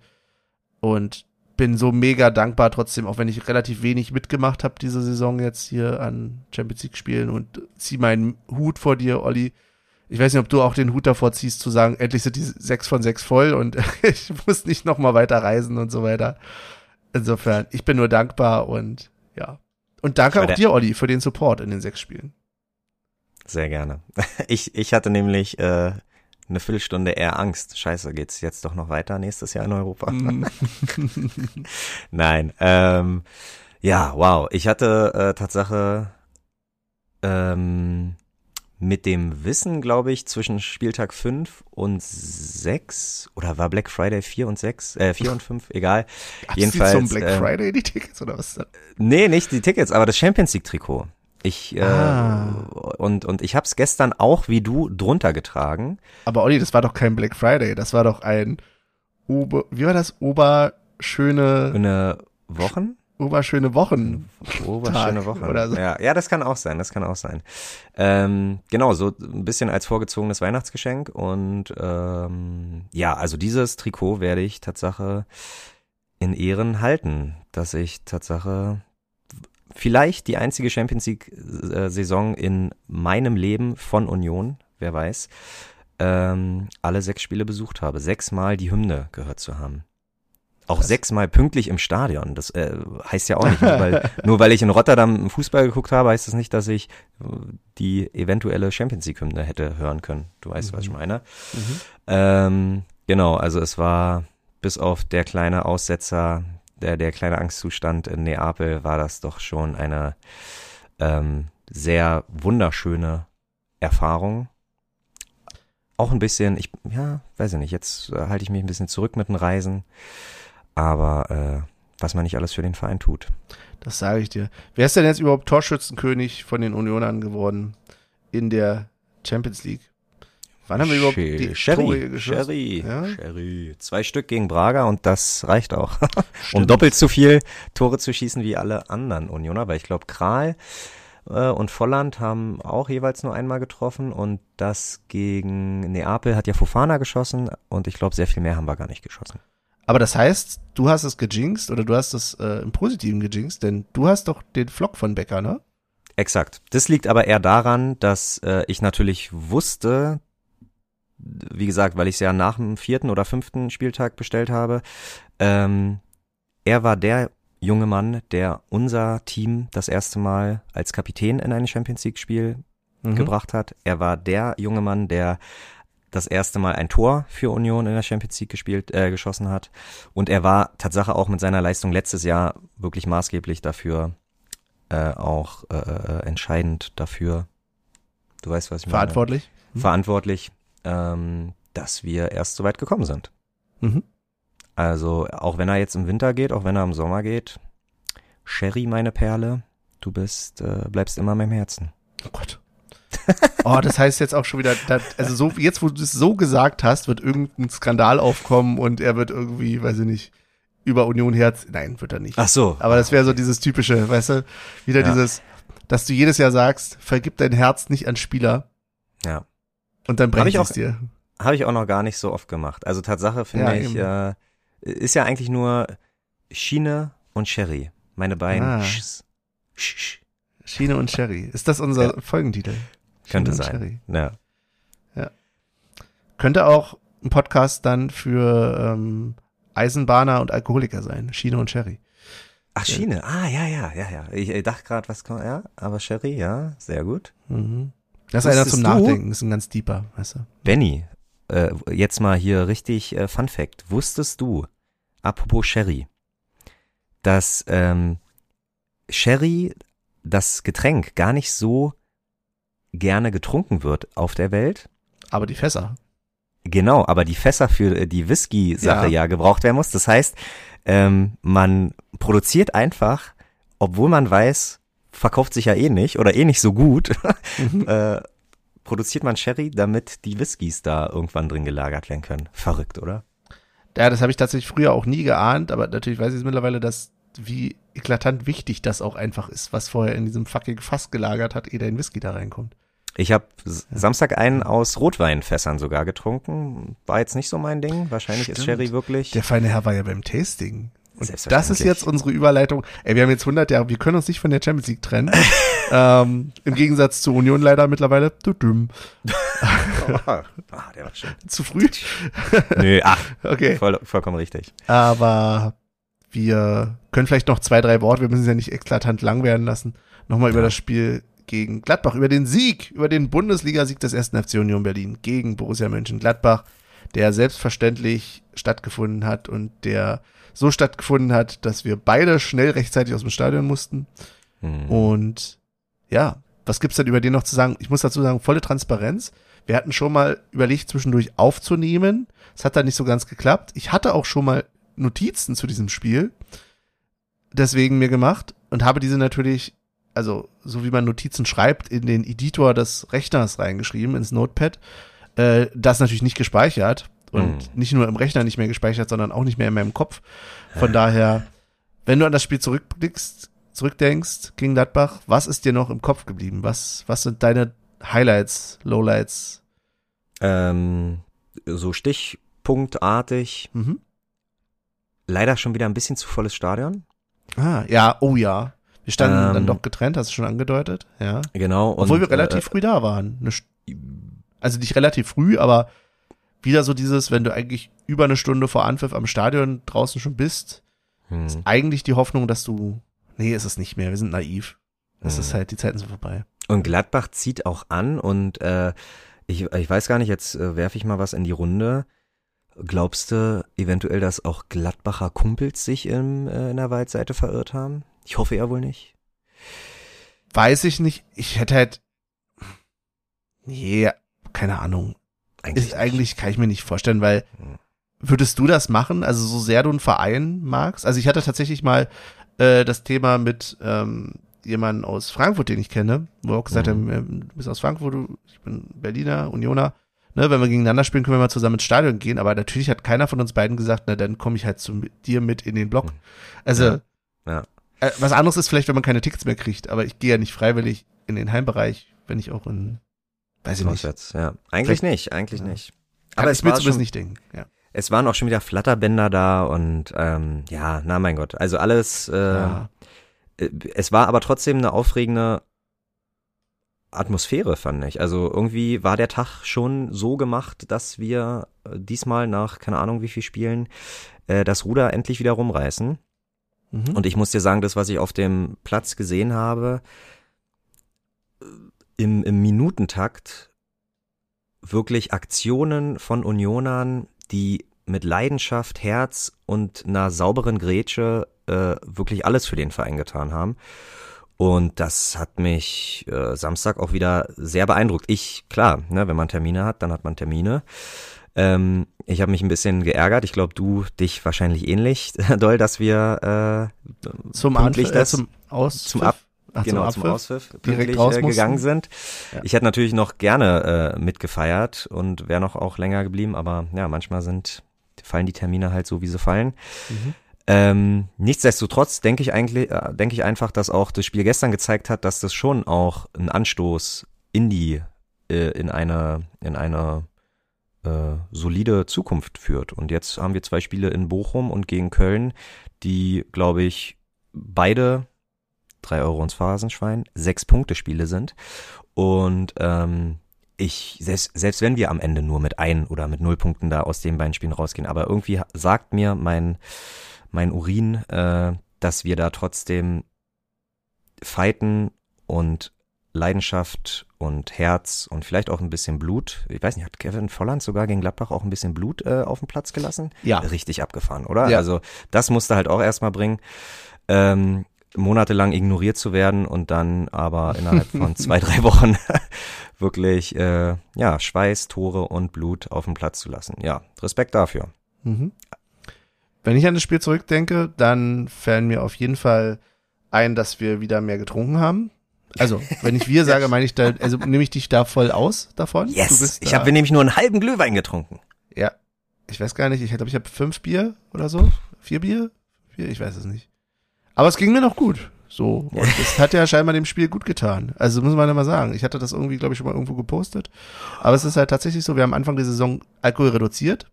und bin so mega dankbar trotzdem, auch wenn ich relativ wenig mitgemacht habe diese Saison jetzt hier an Champions League Spielen und zieh meinen Hut vor dir, Olli. Ich weiß nicht, ob du auch den Hut davor ziehst, zu sagen, endlich sind die sechs von sechs voll und *laughs* ich muss nicht noch mal weiter reisen und so weiter. Insofern, ich bin nur dankbar und ja. Und danke auch dir, Olli, für den Support in den sechs Spielen. Sehr gerne. *laughs* Ich, ich hatte nämlich äh, eine Viertelstunde eher Angst. Scheiße, geht's jetzt doch noch weiter nächstes Jahr in Europa? Mhm. *laughs* *laughs* Nein. Ähm, ja, wow. Ich hatte äh, Tatsache ähm, mit dem Wissen, glaube ich, zwischen Spieltag 5 und 6 oder war Black Friday 4 und 6, äh, 4 und 5, egal. Gab's Jedenfalls, zum Black ähm, Friday die Tickets oder was? ist das? Nee, nicht die Tickets, aber das Champions League Trikot. Ich äh, Ah. und und ich hab's gestern auch wie du drunter getragen. Aber Olli, das war doch kein Black Friday, das war doch ein Ober, wie war das? Oberschöne, Eine Wochen? oberschöne Wochen. Oberschöne Woche. oder so. Ja, ja, das kann auch sein, das kann auch sein. Ähm, genau, so ein bisschen als vorgezogenes Weihnachtsgeschenk und ähm, ja, also dieses Trikot werde ich Tatsache in Ehren halten, dass ich Tatsache vielleicht die einzige Champions League-Saison in meinem Leben von Union, wer weiß, ähm, alle sechs Spiele besucht habe, sechsmal die Hymne gehört zu haben. Auch Krass. sechsmal pünktlich im Stadion. Das äh, heißt ja auch nicht, nur weil, *laughs* nur weil ich in Rotterdam Fußball geguckt habe, heißt das nicht, dass ich äh, die eventuelle Champions League-Hymne hätte hören können. Du weißt, was ich meine. Mhm. Ähm, genau, also es war bis auf der kleine Aussetzer, der, der kleine Angstzustand in Neapel, war das doch schon eine ähm, sehr wunderschöne Erfahrung. Auch ein bisschen, ich, ja, weiß ich nicht, jetzt äh, halte ich mich ein bisschen zurück mit den Reisen, aber äh, was man nicht alles für den Verein tut. Das sage ich dir. Wer ist denn jetzt überhaupt Torschützenkönig von den Unionern geworden in der Champions League? Wann haben wir überhaupt die Tore Sherry? Sherry, Ja? Sherry. Zwei Stück gegen Braga und das reicht auch. *laughs* um doppelt so viel Tore zu schießen wie alle anderen Unioner, weil ich glaube, Kral äh, und Volland haben auch jeweils nur einmal getroffen und das gegen Neapel hat ja Fofana geschossen und ich glaube, sehr viel mehr haben wir gar nicht geschossen. Aber das heißt, du hast es gejinxt oder du hast es äh, im Positiven gejinxt, denn du hast doch den Vlog von Becker, ne? Exakt. Das liegt aber eher daran, dass äh, ich natürlich wusste, wie gesagt, weil ich es ja nach dem vierten oder fünften Spieltag bestellt habe, ähm, er war der junge Mann, der unser Team das erste Mal als Kapitän in ein Champions League Spiel Mhm. gebracht hat. Er war der junge Mann, der das erste Mal ein Tor für Union in der Champions League gespielt, äh, geschossen hat. Und er war Tatsache auch mit seiner Leistung letztes Jahr wirklich maßgeblich dafür, äh, auch äh, äh, entscheidend dafür. Du weißt, was ich meine. Verantwortlich. Mhm. Verantwortlich, ähm, dass wir erst so weit gekommen sind. Mhm. Also auch wenn er jetzt im Winter geht, auch wenn er im Sommer geht, Sherry, meine Perle, du bist, äh, bleibst immer in meinem Herzen. Oh Gott. *laughs* Oh, das heißt jetzt auch schon wieder, da, also so, jetzt wo du es so gesagt hast, wird irgendein Skandal aufkommen und er wird irgendwie, weiß ich nicht, über Union Herz, nein, wird er nicht. Ach so. Aber das wäre so dieses typische, weißt du, wieder Ja. dieses, dass du jedes Jahr sagst, vergib dein Herz nicht an Spieler Ja. Und dann brennt ich es dir. Habe ich auch noch gar nicht so oft gemacht. Also Tatsache finde Ja, ich, äh, ist ja eigentlich nur Schiene und Sherry. Meine beiden. Ah. Schs. Sch, sch. Schiene und Sherry. Ist das unser Folgentitel? Könnte Schiene und sein. Sherry. Ja. Könnte auch ein Podcast dann für ähm, Eisenbahner und Alkoholiker sein. Schiene und Sherry. Ach, Schiene. Ah, ja, ja, ja, ja. Ich, ich dachte gerade, was kommt, ja, aber Sherry, ja, sehr gut. Mhm. Das ist einer zum? Nachdenken, ist ein ganz deeper, weißt du. Benny, äh, jetzt mal hier richtig äh, Fun Fact. Wusstest du, apropos Sherry, dass ähm, Sherry, das Getränk, gar nicht so gerne getrunken wird auf der Welt? Aber die Fässer. Genau, aber die Fässer für äh, die Whisky-Sache Ja. ja. gebraucht werden muss. Das heißt, ähm, man produziert einfach, obwohl man weiß, verkauft sich ja eh nicht oder eh nicht so gut, *laughs* Mhm. äh, produziert man Sherry, damit die Whiskys da irgendwann drin gelagert werden können. Verrückt, oder? Ja, das habe ich tatsächlich früher auch nie geahnt, aber natürlich weiß ich es mittlerweile, dass wie eklatant wichtig das auch einfach ist, was vorher in diesem fucking Fass gelagert hat, ehe dein Whisky da reinkommt. Ich habe Samstag einen aus Rotweinfässern sogar getrunken. War jetzt nicht so mein Ding. Wahrscheinlich ist Stimmt. Sherry wirklich. Der feine Herr war ja beim Tasting. Und das ist jetzt unsere Überleitung. Ey, wir haben jetzt 100 Jahre, wir können uns nicht von der Champions League trennen. *laughs* ähm, Im Gegensatz zur Union leider mittlerweile. Tudum. *laughs* ah, der war schön. Zu früh? Nö, ach, Okay. voll, vollkommen richtig. Aber wir können vielleicht noch zwei, drei Worte, wir müssen es ja nicht eklatant lang werden lassen, nochmal über Ja. das Spiel gegen Gladbach, über den Sieg, über den Bundesligasieg des ersten FC Union Berlin gegen Borussia Mönchengladbach, der selbstverständlich stattgefunden hat und der so stattgefunden hat, dass wir beide schnell rechtzeitig aus dem Stadion mussten. Hm. Und ja, was gibt's denn über den noch zu sagen? Ich muss dazu sagen, volle Transparenz. Wir hatten schon mal überlegt, zwischendurch aufzunehmen. Es hat dann nicht so ganz geklappt. Ich hatte auch schon mal Notizen zu diesem Spiel deswegen mir gemacht und habe diese natürlich, also so wie man Notizen schreibt, in den Editor des Rechners reingeschrieben, ins Notepad. Äh, das natürlich nicht gespeichert und Hm. nicht nur im Rechner nicht mehr gespeichert, sondern auch nicht mehr in meinem Kopf. Von daher, wenn du an das Spiel zurückblickst, zurückdenkst gegen Gladbach, was ist dir noch im Kopf geblieben? Was, was sind deine Highlights, Lowlights? Ähm, so stichpunktartig Mhm. leider schon wieder ein bisschen zu volles Stadion. Ah, ja, oh ja. Wir standen Ähm, dann doch getrennt, hast du schon angedeutet, ja. Genau. Obwohl und, wir relativ äh, früh da waren. Also nicht relativ früh, aber wieder so dieses, wenn du eigentlich über eine Stunde vor Anpfiff am Stadion draußen schon bist, hm. ist eigentlich die Hoffnung, dass du, nee, ist es nicht mehr, wir sind naiv. Es Mhm. ist halt, die Zeiten sind vorbei. Und Gladbach zieht auch an und äh, ich, ich weiß gar nicht, jetzt äh, werfe ich mal was in die Runde. Glaubst du eventuell, dass auch Gladbacher Kumpels sich im, äh, in der Waldseite verirrt haben? Ich hoffe ja wohl nicht. Weiß ich nicht, ich hätte halt, nee, keine Ahnung. Eigentlich, Ist eigentlich, kann ich mir nicht vorstellen, weil würdest du das machen? Also so sehr du einen Verein magst? Also ich hatte tatsächlich mal äh, das Thema mit ähm, jemandem aus Frankfurt, den ich kenne, wo auch gesagt Mhm. hat, ähm, du bist aus Frankfurt, du, ich bin Berliner, Unioner. Ne, wenn wir gegeneinander spielen, können wir mal zusammen ins Stadion gehen. Aber natürlich hat keiner von uns beiden gesagt, na dann komme ich halt zu dir mit in den Block. Mhm. Also Ja. Ja. Äh, was anderes ist vielleicht, wenn man keine Tickets mehr kriegt. Aber ich gehe ja nicht freiwillig in den Heimbereich, wenn ich auch in, weiß ich nicht. Auswärts, ja. Eigentlich Vielleicht- nicht, eigentlich Ja. nicht. Aber ich es will war zumindest schon, nicht denken. Ja. es waren auch schon wieder Flatterbänder da und ähm, ja, na mein Gott. Also alles, äh, Ja. äh, es war aber trotzdem eine aufregende Atmosphäre, fand ich. Also irgendwie war der Tag schon so gemacht, dass wir äh, diesmal nach, keine Ahnung wie viel Spielen, äh, das Ruder endlich wieder rumreißen. Mhm. Und ich muss dir sagen, das, was ich auf dem Platz gesehen habe, im, im Minutentakt wirklich Aktionen von Unionern, die mit Leidenschaft, Herz und einer sauberen Grätsche äh, wirklich alles für den Verein getan haben. Und das hat mich äh, Samstag auch wieder sehr beeindruckt. Ich, klar, ne, wenn man Termine hat, dann hat man Termine. Ähm, ich habe mich ein bisschen geärgert. Ich glaube, du dich wahrscheinlich ähnlich *laughs* doll, dass wir äh, zum Anpfiff, äh, das- zum Aus zum Ab- Ach, genau zum zum. Auspfiff direkt raus äh, gegangen sind. Ja. Ich hätte natürlich noch gerne äh, mitgefeiert und wäre noch auch länger geblieben, aber ja, manchmal sind fallen die Termine halt so, wie sie fallen. Mhm. Ähm, nichtsdestotrotz denke ich eigentlich, äh, denke ich einfach, dass auch das Spiel gestern gezeigt hat, dass das schon auch ein Anstoß in die, äh, in eine, in eine äh, solide Zukunft führt. Und jetzt haben wir zwei Spiele in Bochum und gegen Köln, die, glaube ich, beide drei Euro ins Phasenschwein, sechs Punkte Spiele sind. Und ähm, ich, selbst, selbst wenn wir am Ende nur mit ein oder mit null Punkten da aus den beiden Spielen rausgehen, aber irgendwie sagt mir mein, mein Urin, äh, dass wir da trotzdem fighten und Leidenschaft und Herz und vielleicht auch ein bisschen Blut. Ich weiß nicht, hat Kevin Volland sogar gegen Gladbach auch ein bisschen Blut äh, auf den Platz gelassen? Ja. Richtig abgefahren, oder? Ja. Also das musste halt auch erstmal bringen. Ähm, monatelang ignoriert zu werden und dann aber innerhalb von *laughs* zwei, drei Wochen *laughs* wirklich äh, ja Schweiß, Tore und Blut auf dem Platz zu lassen. Ja, Respekt dafür. Mhm. Wenn ich an das Spiel zurückdenke, dann fällt mir auf jeden Fall ein, dass wir wieder mehr getrunken haben. Also, wenn ich wir *laughs* sage, meine ich da, also nehme ich dich da voll aus davon. Yes, ich habe nämlich nur einen halben Glühwein getrunken. Ja. Ich weiß gar nicht, ich glaube, ich habe fünf Bier oder so. Vier Bier? Vier, ich weiß es nicht. Aber es ging mir noch gut. So. Und es hat ja scheinbar dem Spiel gut getan. Also muss man ja mal sagen. Ich hatte das irgendwie, glaube ich, schon mal irgendwo gepostet. Aber es ist halt tatsächlich so, wir haben am Anfang der Saison Alkohol reduziert.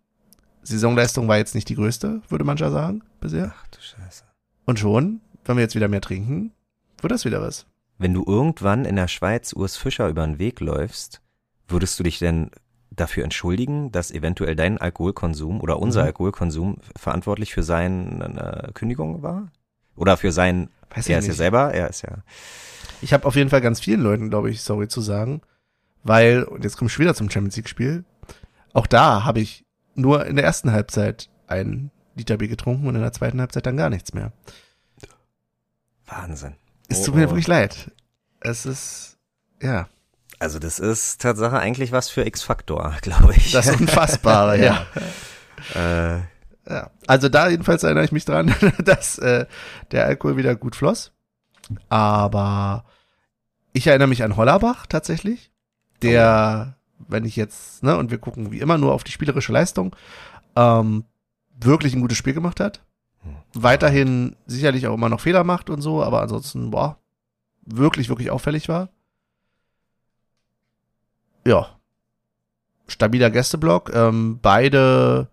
Saisonleistung war jetzt nicht die größte, würde man ja sagen, bisher. Ach du Scheiße. Und schon, wenn wir jetzt wieder mehr trinken, wird das wieder was. Wenn du irgendwann in der Schweiz Urs Fischer über den Weg läufst, würdest du dich denn dafür entschuldigen, dass eventuell dein Alkoholkonsum oder unser Mhm. Alkoholkonsum verantwortlich für seine Kündigung war? Oder für sein, Weiß er ich ist ja nicht. selber, er ist ja, Ich habe auf jeden Fall ganz vielen Leuten, glaube ich, sorry zu sagen, weil, und jetzt komme ich wieder zum Champions League-Spiel, auch da habe ich nur in der ersten Halbzeit ein Liter Bier getrunken und in der zweiten Halbzeit dann gar nichts mehr. Wahnsinn. Es Oh, tut mir oh. wirklich leid. Es ist, ja, Also das ist Tatsache eigentlich was für X-Faktor, *laughs* glaube ich. das Unfassbare, *laughs* ja. Äh, ja. Also da jedenfalls erinnere ich mich dran, *laughs* dass äh, der Alkohol wieder gut floss. Aber ich erinnere mich an Hollerbach tatsächlich, der, wenn ich jetzt, ne, und wir gucken wie immer nur auf die spielerische Leistung, ähm, wirklich ein gutes Spiel gemacht hat. Weiterhin sicherlich auch immer noch Fehler macht und so, aber ansonsten, boah, wirklich, wirklich auffällig war. Ja. Stabiler Gästeblock. Ähm, beide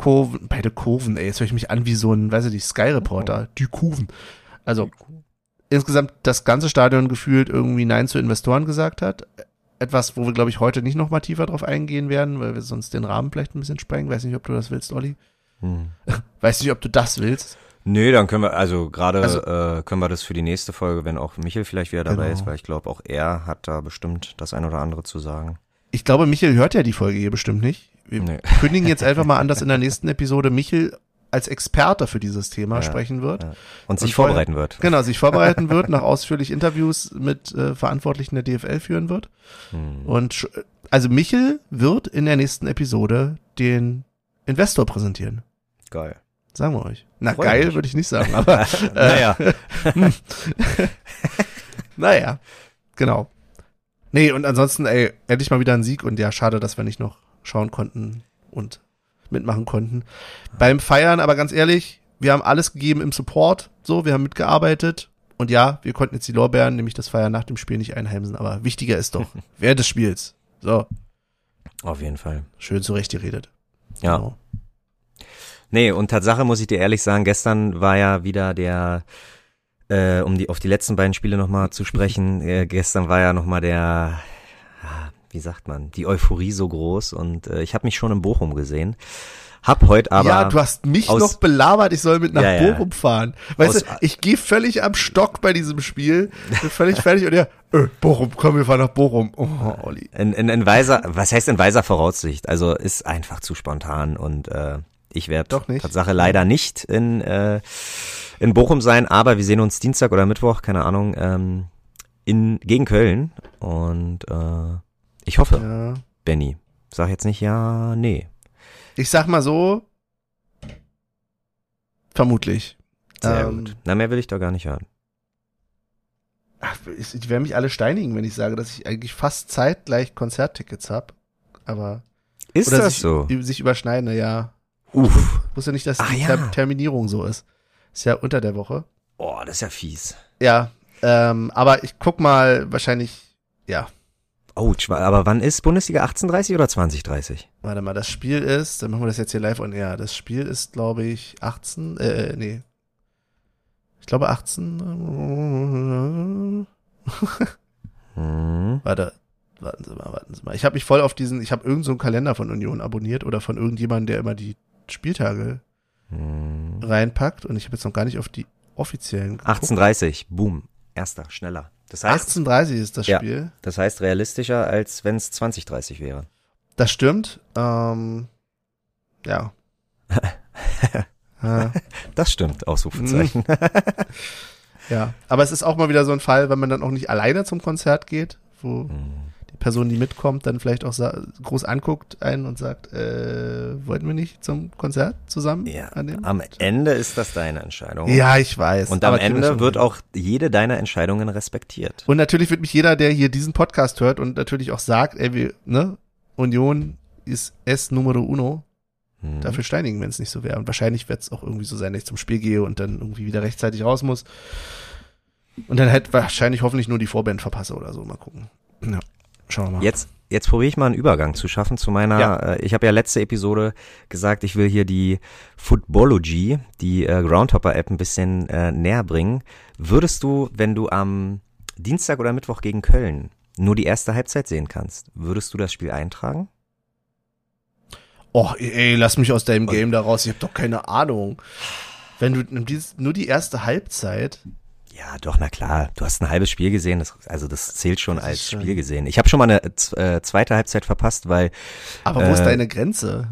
Kurven, beide Kurven, ey, jetzt höre ich mich an wie so ein, weiß ich nicht, Sky-Reporter, die Kurven. Also, insgesamt das ganze Stadion gefühlt irgendwie Nein zu Investoren gesagt hat. Etwas, wo wir, glaube ich, heute nicht noch mal tiefer drauf eingehen werden, weil wir sonst den Rahmen vielleicht ein bisschen sprengen. Weiß nicht, ob du das willst, Olli. Hm. *laughs* Weiß nicht, ob du das willst. Nö, dann können wir, also gerade Also- äh, können wir das für die nächste Folge, wenn auch Michel vielleicht wieder dabei Genau. ist, weil ich glaube, auch er hat da bestimmt das ein oder andere zu sagen. Ich glaube, Michel hört ja die Folge hier bestimmt nicht. Wir Nee. kündigen jetzt einfach mal an, dass in der *laughs* nächsten Episode Michel als Experte für dieses Thema Ja, sprechen wird. ja. Und sich Und vorbereiten wird. Genau, sich vorbereiten wird, *laughs* nach ausführlich Interviews mit äh, Verantwortlichen der DFL führen wird. Hm. Und also Michel wird in der nächsten Episode den Investor präsentieren. Geil. Sagen wir euch. Na Freu geil mich. würde ich nicht sagen, *laughs* aber naja, naja, genau. Nee, und ansonsten, ey, endlich mal wieder ein Sieg und ja, schade, dass wir nicht noch schauen konnten und mitmachen konnten. Beim Feiern, aber ganz ehrlich, wir haben alles gegeben im Support, so, wir haben mitgearbeitet und ja, wir konnten jetzt die Lorbeeren, nämlich das Feiern nach dem Spiel nicht einheimsen, aber wichtiger ist doch, *laughs* wer des Spiels. So, auf jeden Fall. schön zurechtgeredet. Ja. Genau. Nee, und Tatsache muss ich dir ehrlich sagen, gestern war ja wieder der, äh, um die auf die letzten beiden Spiele nochmal zu sprechen, äh, gestern war ja nochmal der, wie sagt man, die Euphorie so groß und äh, ich habe mich schon in Bochum gesehen. Hab heute aber ja, du hast mich aus- noch belabert, ich soll mit nach Ja. Bochum fahren. Weißt Aus- du, ich gehe völlig am Stock bei diesem Spiel, bin völlig fertig und ja, äh, Bochum, komm, wir fahren nach Bochum. Oh, Olli. in, in, in weiser, was heißt in weiser Voraussicht? Also ist einfach zu spontan und äh, ich werde. Tatsache leider nicht in, äh, in Bochum sein, aber wir sehen uns Dienstag oder Mittwoch, keine Ahnung, ähm, in, gegen Köln und äh, ich hoffe, Ja. Benny, sag jetzt nicht ja, nee. Ich sag mal so, vermutlich. Sehr Ähm, gut. Na, mehr will ich doch gar nicht hören. Ach, ich, werde mich alle steinigen, wenn ich sage, dass ich eigentlich fast zeitgleich Konzerttickets hab. Aber Ist oder das sich, so? sich überschneiden, ja. Uff. Ich wusste nicht, dass Ach die ja. Ter Terminierung so ist. Ist ja unter der Woche. Oh, das ist ja fies. Ja, ähm, aber ich guck mal, wahrscheinlich, ja, Ouch, aber wann ist Bundesliga 1830 oder 2030? Warte mal, das Spiel ist, dann machen wir das jetzt hier live on air. Das Spiel ist, glaube ich, 18, äh, nee. Ich glaube 18. Hm. *laughs* Warte, warten Sie mal, warten Sie mal. Ich habe mich voll auf diesen, ich habe irgendeinen so einen Kalender von Union abonniert oder von irgendjemandem, der immer die Spieltage Hm. reinpackt und ich habe jetzt noch gar nicht auf die offiziellen geguckt. 1830, boom, erster, schneller. Das heißt, 18.30 ist das Ja. Spiel. das heißt realistischer, als wenn es 2030 wäre. Das stimmt. Ähm, ja. *laughs* Das stimmt, Ausrufezeichen. *laughs* Ja, aber es ist auch mal wieder so ein Fall, wenn man dann auch nicht alleine zum Konzert geht, wo Hm. Person, die mitkommt, dann vielleicht auch groß anguckt einen und sagt, äh, wollten wir nicht zum Konzert zusammen? Ja, am Ende ist das deine Entscheidung. ja ich weiß. Und am Ende wird auch jede deiner Entscheidungen respektiert. Und natürlich wird mich jeder, der hier diesen Podcast hört und natürlich auch sagt, ey, wir, ne, Union ist es numero uno, Hm. dafür steinigen, wenn es nicht so wäre. Und wahrscheinlich wird es auch irgendwie so sein, dass ich zum Spiel gehe und dann irgendwie wieder rechtzeitig raus muss. Und dann halt wahrscheinlich hoffentlich nur die Vorband verpasse oder so. Mal gucken. Ja, schauen wir mal. Jetzt, jetzt probiere ich mal einen Übergang zu schaffen zu meiner, Ja. äh, ich habe ja letzte Episode gesagt, ich will hier die Footballogy, die äh, Groundhopper-App ein bisschen äh, näher bringen. Würdest du, wenn du am Dienstag oder Mittwoch gegen Köln nur die erste Halbzeit sehen kannst, würdest du das Spiel eintragen? Oh, ey, lass mich aus deinem Game da raus. Ich hab doch keine Ahnung. Wenn du nur die erste Halbzeit. Ja, doch, na klar. Du hast ein halbes Spiel gesehen, das, also das zählt schon Das als schon- Spiel gesehen. Ich habe schon mal eine äh, zweite Halbzeit verpasst, weil Aber wo ist Äh, deine Grenze?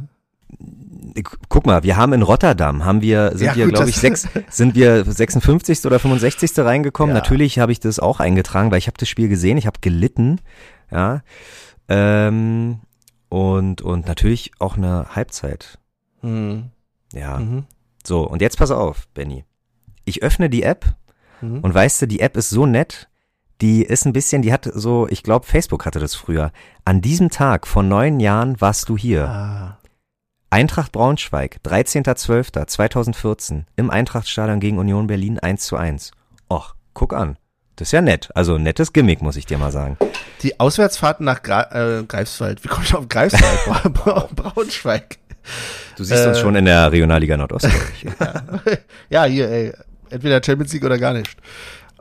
Guck mal, wir haben in Rotterdam, haben wir, sind Ja, wir, glaube ich, sechs, *laughs* sind wir 56. oder 65. reingekommen. Ja. Natürlich habe ich das auch eingetragen, weil ich habe das Spiel gesehen, ich habe gelitten, ja. Ähm, und, und natürlich auch eine Halbzeit. Hm. Ja. Mhm. So, und jetzt pass auf, Benny. Ich öffne die App Mhm. und weißt du, die App ist so nett, die ist ein bisschen, die hat so, ich glaube, Facebook hatte das früher. An diesem Tag vor neun Jahren warst du hier. Ah. Eintracht Braunschweig, 13.12.2014 im Eintrachtstadion gegen Union Berlin 1 zu 1. Och, guck an. Das ist ja nett. Also nettes Gimmick, muss ich dir mal sagen. Die Auswärtsfahrten nach Gra äh, Greifswald. Wie komme ich auf Greifswald? *laughs* Bra Bra Braunschweig. Du siehst uns Äh, schon in der Regionalliga Nordost. ich. *laughs* ja, hier, ey, entweder Champions League oder gar nicht.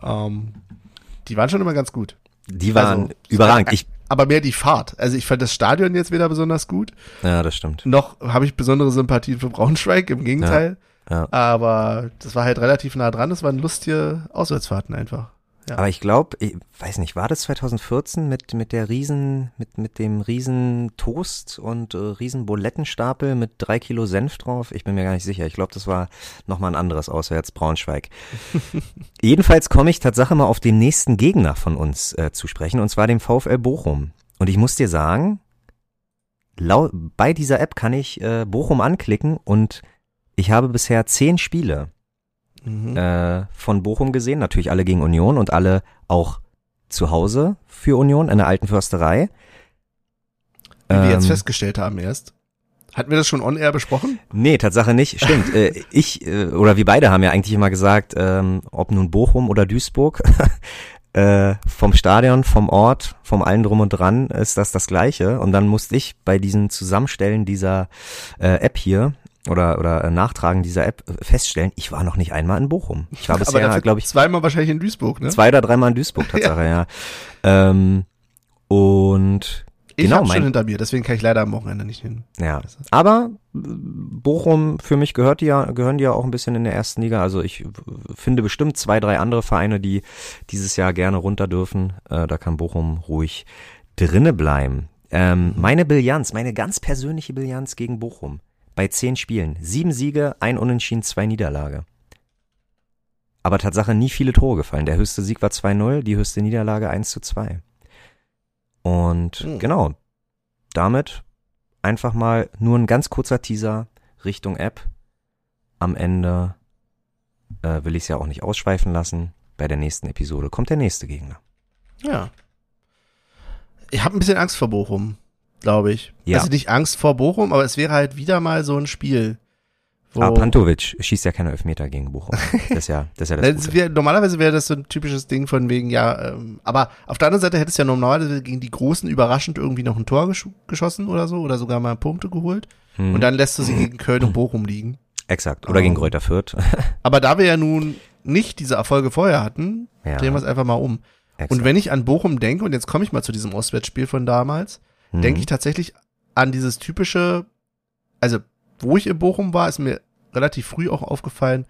Ähm, die waren schon immer ganz gut. Die waren Also, überragend. Ich, Aber mehr die Fahrt. Also ich fand das Stadion jetzt wieder besonders gut. ja, das stimmt. Noch habe ich besondere Sympathien für Braunschweig, im Gegenteil. Ja. Aber das war halt relativ nah dran. Das waren lustige Auswärtsfahrten einfach. Ja. Aber ich glaube, ich weiß nicht, war das 2014 mit, mit der riesen, mit, mit dem riesen Toast und äh, riesen Bulettenstapel mit drei Kilo Senf drauf? Ich bin mir gar nicht sicher. Ich glaube, das war nochmal ein anderes auswärts Braunschweig. *laughs* Jedenfalls komme ich Tatsache mal auf den nächsten Gegner von uns äh, zu sprechen, und zwar dem VfL Bochum. Und ich muss dir sagen, lau bei dieser App kann ich äh, Bochum anklicken und ich habe bisher zehn Spiele Mhm. äh, von Bochum gesehen, natürlich alle gegen Union und alle auch zu Hause für Union in der alten Försterei. Wie wir jetzt Ähm, festgestellt haben erst. Hatten wir das schon on-air besprochen? Nee, Tatsache nicht. Stimmt. äh, ich äh, oder wir beide haben ja eigentlich immer gesagt, ähm, ob nun Bochum oder Duisburg, *laughs* äh, vom Stadion, vom Ort, vom allen drum und dran ist das das Gleiche. Und dann musste ich bei diesem Zusammenstellen dieser äh, App hier oder oder äh, Nachtragen dieser App äh, feststellen, ich war noch nicht einmal in Bochum. Ich war *laughs* bisher, glaube ich, zweimal wahrscheinlich in Duisburg, ne? Zwei oder dreimal in Duisburg, *laughs* Tatsache, ja. Ähm, und ich genau, hab's schon hinter mir, deswegen kann ich leider am Wochenende nicht hin. ja. Aber äh, Bochum, für mich gehört die ja, gehören die ja auch ein bisschen in der ersten Liga. Also ich finde bestimmt zwei, drei andere Vereine, die dieses Jahr gerne runter dürfen. Äh, da kann Bochum ruhig drinne bleiben. Ähm, meine Bilanz, meine ganz persönliche Bilanz gegen Bochum bei zehn Spielen. Sieben Siege, ein Unentschieden, zwei Niederlage. Aber Tatsache nie viele Tore gefallen. Der höchste Sieg war 2-0, die höchste Niederlage 1 zu 2. Und Hm. genau, damit einfach mal nur ein ganz kurzer Teaser Richtung App. Am Ende äh, will ich es ja auch nicht ausschweifen lassen. Bei der nächsten Episode kommt der nächste Gegner. Ja. Ich habe ein bisschen Angst vor Bochum, glaube ich. Ja. Also nicht Angst vor Bochum, aber es wäre halt wieder mal so ein Spiel. Wo Aber Pantovic schießt ja keine Elfmeter gegen Bochum. Das ist ja das, ist ja *laughs* das Das wär, normalerweise wäre das so ein typisches Ding von wegen, ja, ähm, aber auf der anderen Seite hättest du ja normalerweise gegen die Großen überraschend irgendwie noch ein Tor gesch geschossen oder so oder sogar mal Punkte geholt Hm, und dann lässt du sie gegen Köln und Bochum liegen. exakt. Oder Oh. gegen Kräuter Fürth. *laughs* Aber da wir ja nun nicht diese Erfolge vorher hatten, Ja. drehen wir es einfach mal um. Exakt. Und wenn ich an Bochum denke, und jetzt komme ich mal zu diesem Auswärtsspiel von damals, Mhm. denke ich tatsächlich an dieses typische, also wo ich in Bochum war, ist mir relativ früh auch aufgefallen,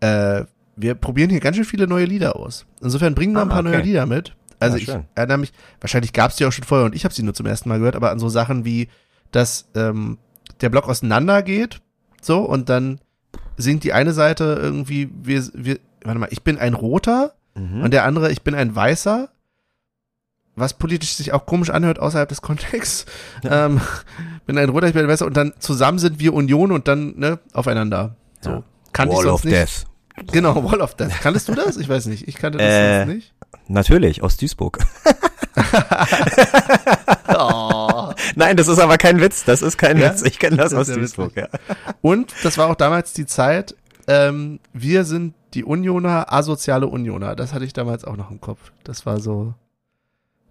äh, wir probieren hier ganz schön viele neue Lieder aus. Insofern bringen wir ein Ah, paar okay. neue Lieder mit. Also Ja, ich schön. erinnere mich, wahrscheinlich gab es die auch schon vorher und ich habe sie nur zum ersten Mal gehört, aber an so Sachen wie, dass ähm, der Block auseinander geht, so, und dann singt die eine Seite irgendwie, wir, wir, warte mal, ich bin ein Roter Mhm. und der andere, ich bin ein Weißer, was politisch sich auch komisch anhört außerhalb des Kontexts. Ähm, bin ein Roter, ich bin ein Weißer und dann zusammen sind wir Union und dann ne, aufeinander. So. Ja. Kannte Wall ich of nicht. Death. Genau, Wall of Death. Kanntest du das? Ich weiß nicht. Ich kannte das Äh, nicht. Natürlich, aus Duisburg. *laughs* *laughs* Oh. Nein, das ist aber kein Witz. Das ist kein Ja? Witz. Ich kenne das, Das aus ja Duisburg, ja. Und das war auch damals die Zeit, ähm, wir sind die Unioner, asoziale Unioner. Das hatte ich damals auch noch im Kopf. Das war so,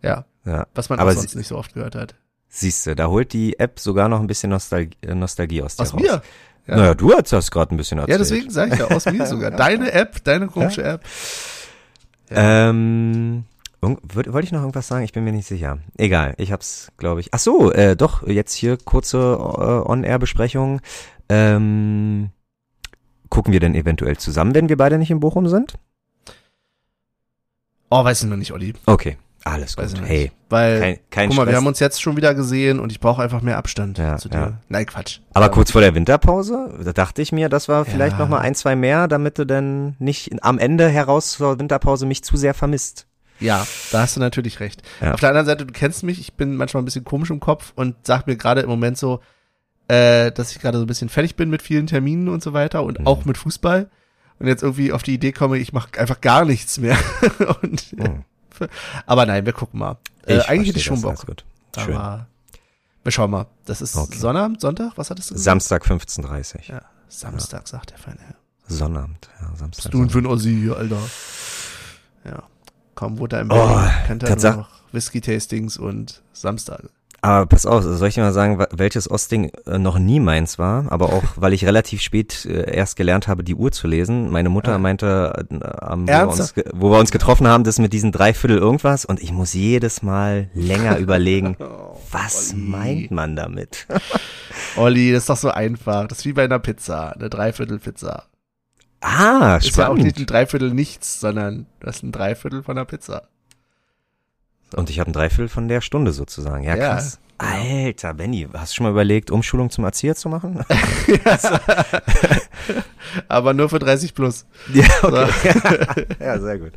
ja, ja. was man Aber auch sonst nicht so oft gehört hat. Siehst du, da holt die App sogar noch ein bisschen Nostalgie, äh, Nostalgie aus dir Aus raus. mir. Ja. Naja, du hast das gerade ein bisschen erzählt. Ja, deswegen sage ich ja, aus mir sogar. *laughs* Deine App, deine komische App. Ähm, irg- würd- wollte ich noch irgendwas sagen? Ich bin mir nicht sicher. Egal, ich hab's, glaube ich. Ach so, äh, doch, jetzt hier kurze äh, On-Air-Besprechung. Ähm, gucken wir denn eventuell zusammen, wenn wir beide nicht in Bochum sind? Oh, weiß ich noch nicht, Olli. Okay, alles Weiß gut. Hey. Weil, kein, kein guck mal, wir Stress. haben uns jetzt schon wieder gesehen und ich brauche einfach mehr Abstand Ja, zu dir. ja. Nein, Quatsch. Aber kurz vor der Winterpause, da dachte ich mir, das war vielleicht Ja. noch mal ein, zwei mehr, damit du dann nicht am Ende heraus zur Winterpause mich zu sehr vermisst. Ja, da hast du natürlich recht. Ja. Auf der anderen Seite, du kennst mich, ich bin manchmal ein bisschen komisch im Kopf und sag mir gerade im Moment so, äh, dass ich gerade so ein bisschen fertig bin mit vielen Terminen und so weiter und Mhm. auch mit Fußball. Und jetzt irgendwie auf die Idee komme, ich mache einfach gar nichts mehr. *laughs* und, Hm. Aber nein, wir gucken mal. Äh, Ich eigentlich hätte ich schon Bock. gut. Schön. Aber wir schauen mal. Das ist Okay. Sonnabend, Sonntag? Was hattest du gesagt? Samstag 15.30 Ja, Samstag, sagt der feine Herr. Sonnabend, ja, Samstag. Was du für ein Ossi hier, Alter? Ja. Kaum wurde er im Oh, Berlin, kennt er noch Whisky-Tastings und Samstage. Aber pass auf, soll ich dir mal sagen, welches Ostding äh, noch nie meins war, aber auch, *laughs* weil ich relativ spät äh, erst gelernt habe, die Uhr zu lesen. Meine Mutter meinte, äh, am- wo, wir uns, wo wir uns getroffen haben, das mit diesen Dreiviertel irgendwas und ich muss jedes Mal länger *laughs* überlegen, was Olli. meint man damit? *laughs* Olli, das ist doch so einfach. Das ist wie bei einer Pizza, eine Dreiviertel-Pizza. Ah, Ist ja auch spannend. nicht ein Dreiviertel nichts, sondern das ist ein Dreiviertel von einer Pizza. Und ich habe ein Dreiviertel von der Stunde sozusagen. Ja, krass. Alter, Benny, hast du schon mal überlegt, Umschulung zum Erzieher zu machen? *laughs* Aber nur für 30 plus. *laughs* ja, okay. *laughs* ja, sehr gut.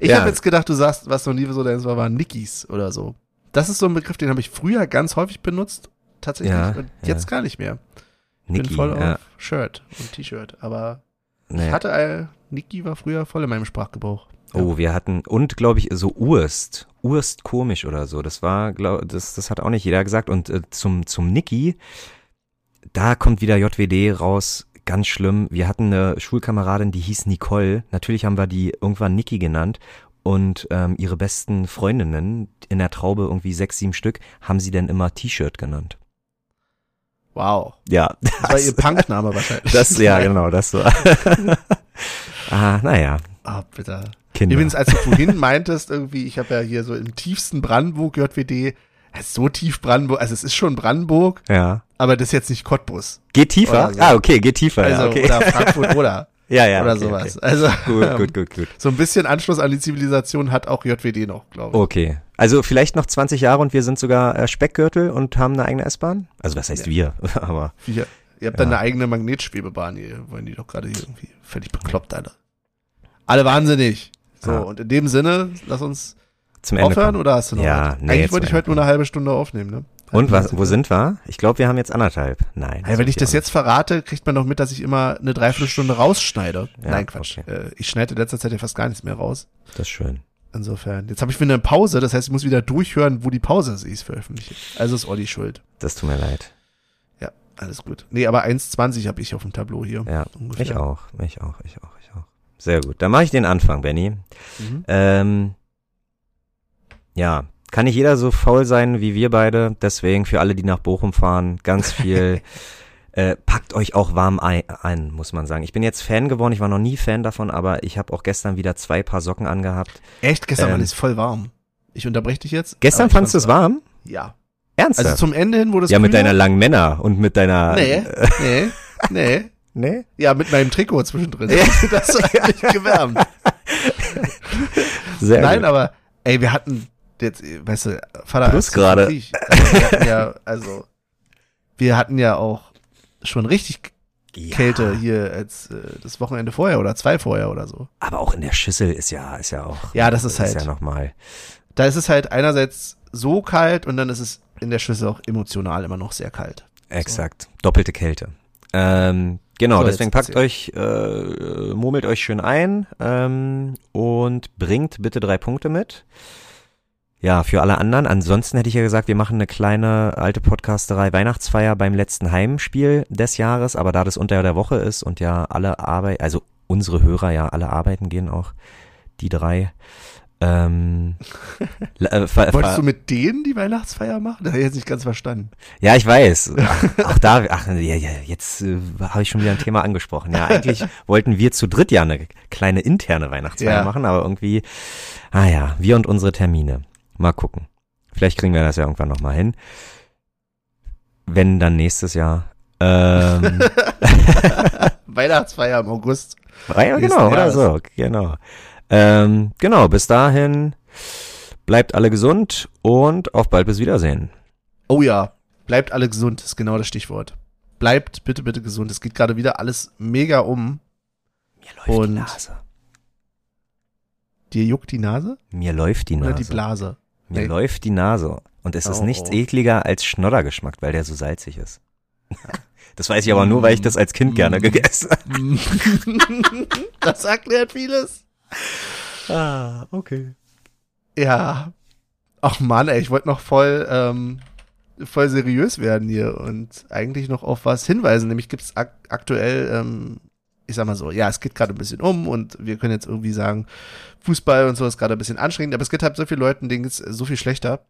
Ich Ja. habe jetzt gedacht, du sagst, was noch nie so deins war, waren Nickies oder so. Das ist so ein Begriff, den habe ich früher ganz häufig benutzt, tatsächlich, Ja, und jetzt gar nicht mehr. Niki, Bin voll auf Shirt und T-Shirt, aber Nee. ich hatte ein, Niki war früher voll in meinem Sprachgebrauch. Oh, wir hatten, und glaube ich, so Urst. Urst komisch oder so. Das war, glaub, das, das hat auch nicht jeder gesagt. Und äh, zum, zum Niki, da kommt wieder JWD raus. Ganz schlimm. Wir hatten eine Schulkameradin, die hieß Nicole. Natürlich haben wir die irgendwann Niki genannt. Und ähm, ihre besten Freundinnen, in der Traube irgendwie sechs, sieben Stück, haben sie dann immer T-Shirt genannt. Wow. Ja, Das war ihr Punkname wahrscheinlich. das, ja, genau, das war. *laughs* ah, naja, Ah, bitte. Kinder. Übrigens, als du vorhin *laughs* meintest, irgendwie, ich habe ja hier so im tiefsten Brandenburg JWD, so tief Brandenburg, also es ist schon Brandenburg, ja. aber das ist jetzt nicht Cottbus. Geht tiefer? So. Ah, okay, geht tiefer. Also, ja, okay. oder Frankfurt *laughs* oder, ja, ja, oder okay, sowas. Okay. Also, Gut, ähm, gut, gut, gut. so ein bisschen Anschluss an die Zivilisation hat auch JWD noch, glaube ich. Okay. Also vielleicht noch 20 Jahre und wir sind sogar äh, Speckgürtel und haben eine eigene S-Bahn? Also was heißt wir? *laughs* Aber Wir, ihr habt dann eine eigene Magnetschwebebahn, hier wollen die doch gerade hier irgendwie völlig bekloppt, alle. Alle wahnsinnig. So, Ja. und in dem Sinne, lass uns zum Ende aufhören kommen. oder hast du noch Ja, nee, Eigentlich wollte ich heute nur eine halbe Stunde aufnehmen, ne? Und was, wo sind wir? Ich glaube, wir haben jetzt anderthalb. Nein. Hey, wenn ich das jetzt verrate, kriegt man noch mit, dass ich immer eine Dreiviertelstunde rausschneide. Ja, Nein, Quatsch. okay. Äh, ich schneide in letzter Zeit ja fast gar nichts mehr raus. Das ist schön. Insofern. Jetzt habe ich wieder eine Pause, das heißt, ich muss wieder durchhören, wo die Pause ist, die ich veröffentliche. Also ist Olli schuld. Das tut mir leid. Ja, alles gut. Nee, aber 1,20 habe ich auf dem Tableau hier. Ja, ungefähr. ich auch, ich auch, ich auch, ich auch. Sehr gut. Dann mache ich den Anfang, Benny. Mhm. Ähm, ja, kann nicht jeder so faul sein wie wir beide. Deswegen für alle, die nach Bochum fahren, ganz viel. *laughs* äh, packt euch auch warm ein, ein, muss man sagen. Ich bin jetzt Fan geworden. Ich war noch nie Fan davon, aber ich habe auch gestern wieder zwei Paar Socken angehabt. Echt? Gestern Ähm, war es voll warm. Ich unterbreche dich jetzt. Gestern fandst du es warm? Ja. Ernsthaft? Also zum Ende hin wurde es ja, mit kühler. deiner langen Männer und mit deiner. Nee, *laughs* nee, nee. Nee? Ja, mit meinem Trikot zwischendrin. Ja. *laughs* Das hat mich *laughs* gewärmt. Sehr Nein, gut. aber ey, wir hatten jetzt, weißt du, Vater Plus gerade. Also, wir hatten ja, also wir hatten ja auch schon richtig Ja, Kälte hier als äh, das Wochenende vorher oder zwei vorher oder so. Aber auch in der Schüssel ist ja, ist ja auch. Ja, das ist halt- Ist ja nochmal. Da ist es halt einerseits so kalt und dann ist es in der Schüssel auch emotional immer noch sehr kalt. Exakt. Doppelte Kälte. Ähm, genau, So, deswegen packt euch, äh, murmelt euch schön ein ähm, und bringt bitte drei Punkte mit. Ja, für alle anderen. Ansonsten hätte ich ja gesagt, wir machen eine kleine alte Podcasterei Weihnachtsfeier beim letzten Heimspiel des Jahres, aber da das unter der Woche ist und ja alle Arbeit, also unsere Hörer ja alle arbeiten gehen auch, die drei. Ähm, *laughs* äh, Wolltest du mit denen die Weihnachtsfeier machen? Das habe ich jetzt nicht ganz verstanden. ja, ich weiß. *laughs* Ach, auch da, ach, ja, ja, jetzt äh, habe ich schon wieder ein Thema angesprochen. Ja, eigentlich *laughs* wollten wir zu dritt ja eine kleine interne Weihnachtsfeier Ja. machen, aber irgendwie, ah ja, wir und unsere Termine. Mal gucken. Vielleicht kriegen wir das ja irgendwann nochmal hin. Wenn dann nächstes Jahr. Ähm, Weihnachtsfeier im August. ja, Nächsten genau, oder Jahres. so, genau. Ähm, genau, bis dahin bleibt alle gesund und auf bald bis Wiedersehen. Oh ja, bleibt alle gesund, ist genau das Stichwort. Bleibt bitte, bitte gesund. Es geht gerade wieder alles mega um. Mir läuft Und- die Nase. Dir juckt die Nase? Mir läuft die Nase. Oder die Blase? Mir Nee. läuft die Nase. Und es ist Oh, nichts oh. ekliger als Schnoddergeschmack, weil der so salzig ist. *laughs* Das weiß ich aber nur, weil ich das als Kind gerne Mm. gegessen habe. *laughs* das erklärt vieles. Ah, okay. Ja. Ach man, ey, ich wollte noch voll, ähm, voll seriös werden hier und eigentlich noch auf was hinweisen. Nämlich gibt es ak aktuell, ähm, ich sag mal so, ja, es geht gerade ein bisschen um und wir können jetzt irgendwie sagen, Fußball und so ist gerade ein bisschen anstrengend, aber es geht halt so vielen Leuten, denen geht's so viel schlechter.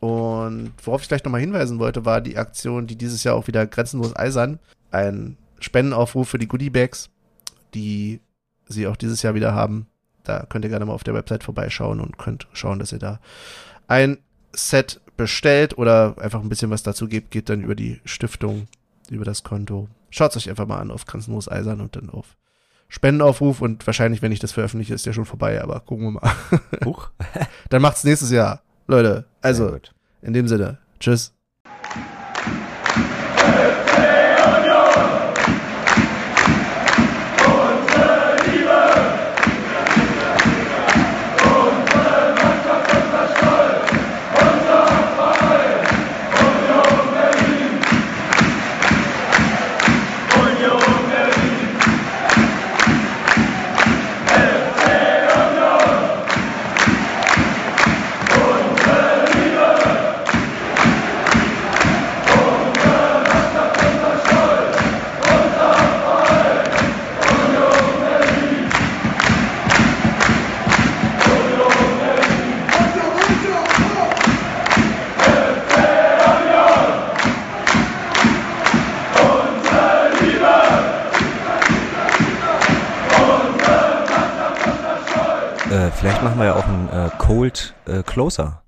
Und worauf ich gleich nochmal hinweisen wollte, war die Aktion, die dieses Jahr auch wieder grenzenlos eisern, ein Spendenaufruf für die Goodie-Bags, die sie auch dieses Jahr wieder haben. Da könnt ihr gerne mal auf der Website vorbeischauen und könnt schauen, dass ihr da ein Set bestellt oder einfach ein bisschen was dazu gebt, geht dann über die Stiftung, über das Konto. Schaut es euch einfach mal an auf Grenzenlos Eisern und dann auf Spendenaufruf und wahrscheinlich, wenn ich das veröffentliche, ist der schon vorbei, aber gucken wir mal. Huch. *laughs* dann macht's nächstes Jahr. Leute, also in dem Sinne, tschüss. Vielleicht machen wir ja auch einen äh, Cold äh, Closer.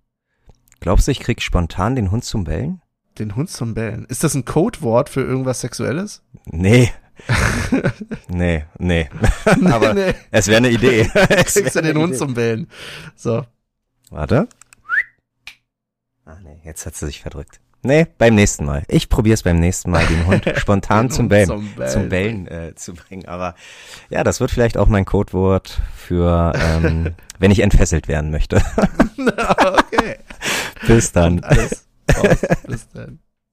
Glaubst du, ich krieg spontan den Hund zum Bellen? Den Hund zum Bellen. Ist das ein Codewort für irgendwas Sexuelles? Nee. *laughs* nee, nee. *laughs* Aber nee. es wäre eine Idee. *laughs* Kriegst du den Hund Idee. zum Bellen. So. Warte. Ah nee, jetzt hat sie sich verdrückt. Nee, beim nächsten Mal. Ich probier's beim nächsten Mal, den Hund *laughs* spontan zum Bellen, zum Bellen. zum Bellen äh, zu bringen. Aber ja, das wird vielleicht auch mein Codewort für, ähm, *laughs* wenn ich entfesselt werden möchte. *laughs* okay. Bis dann. Bis dann.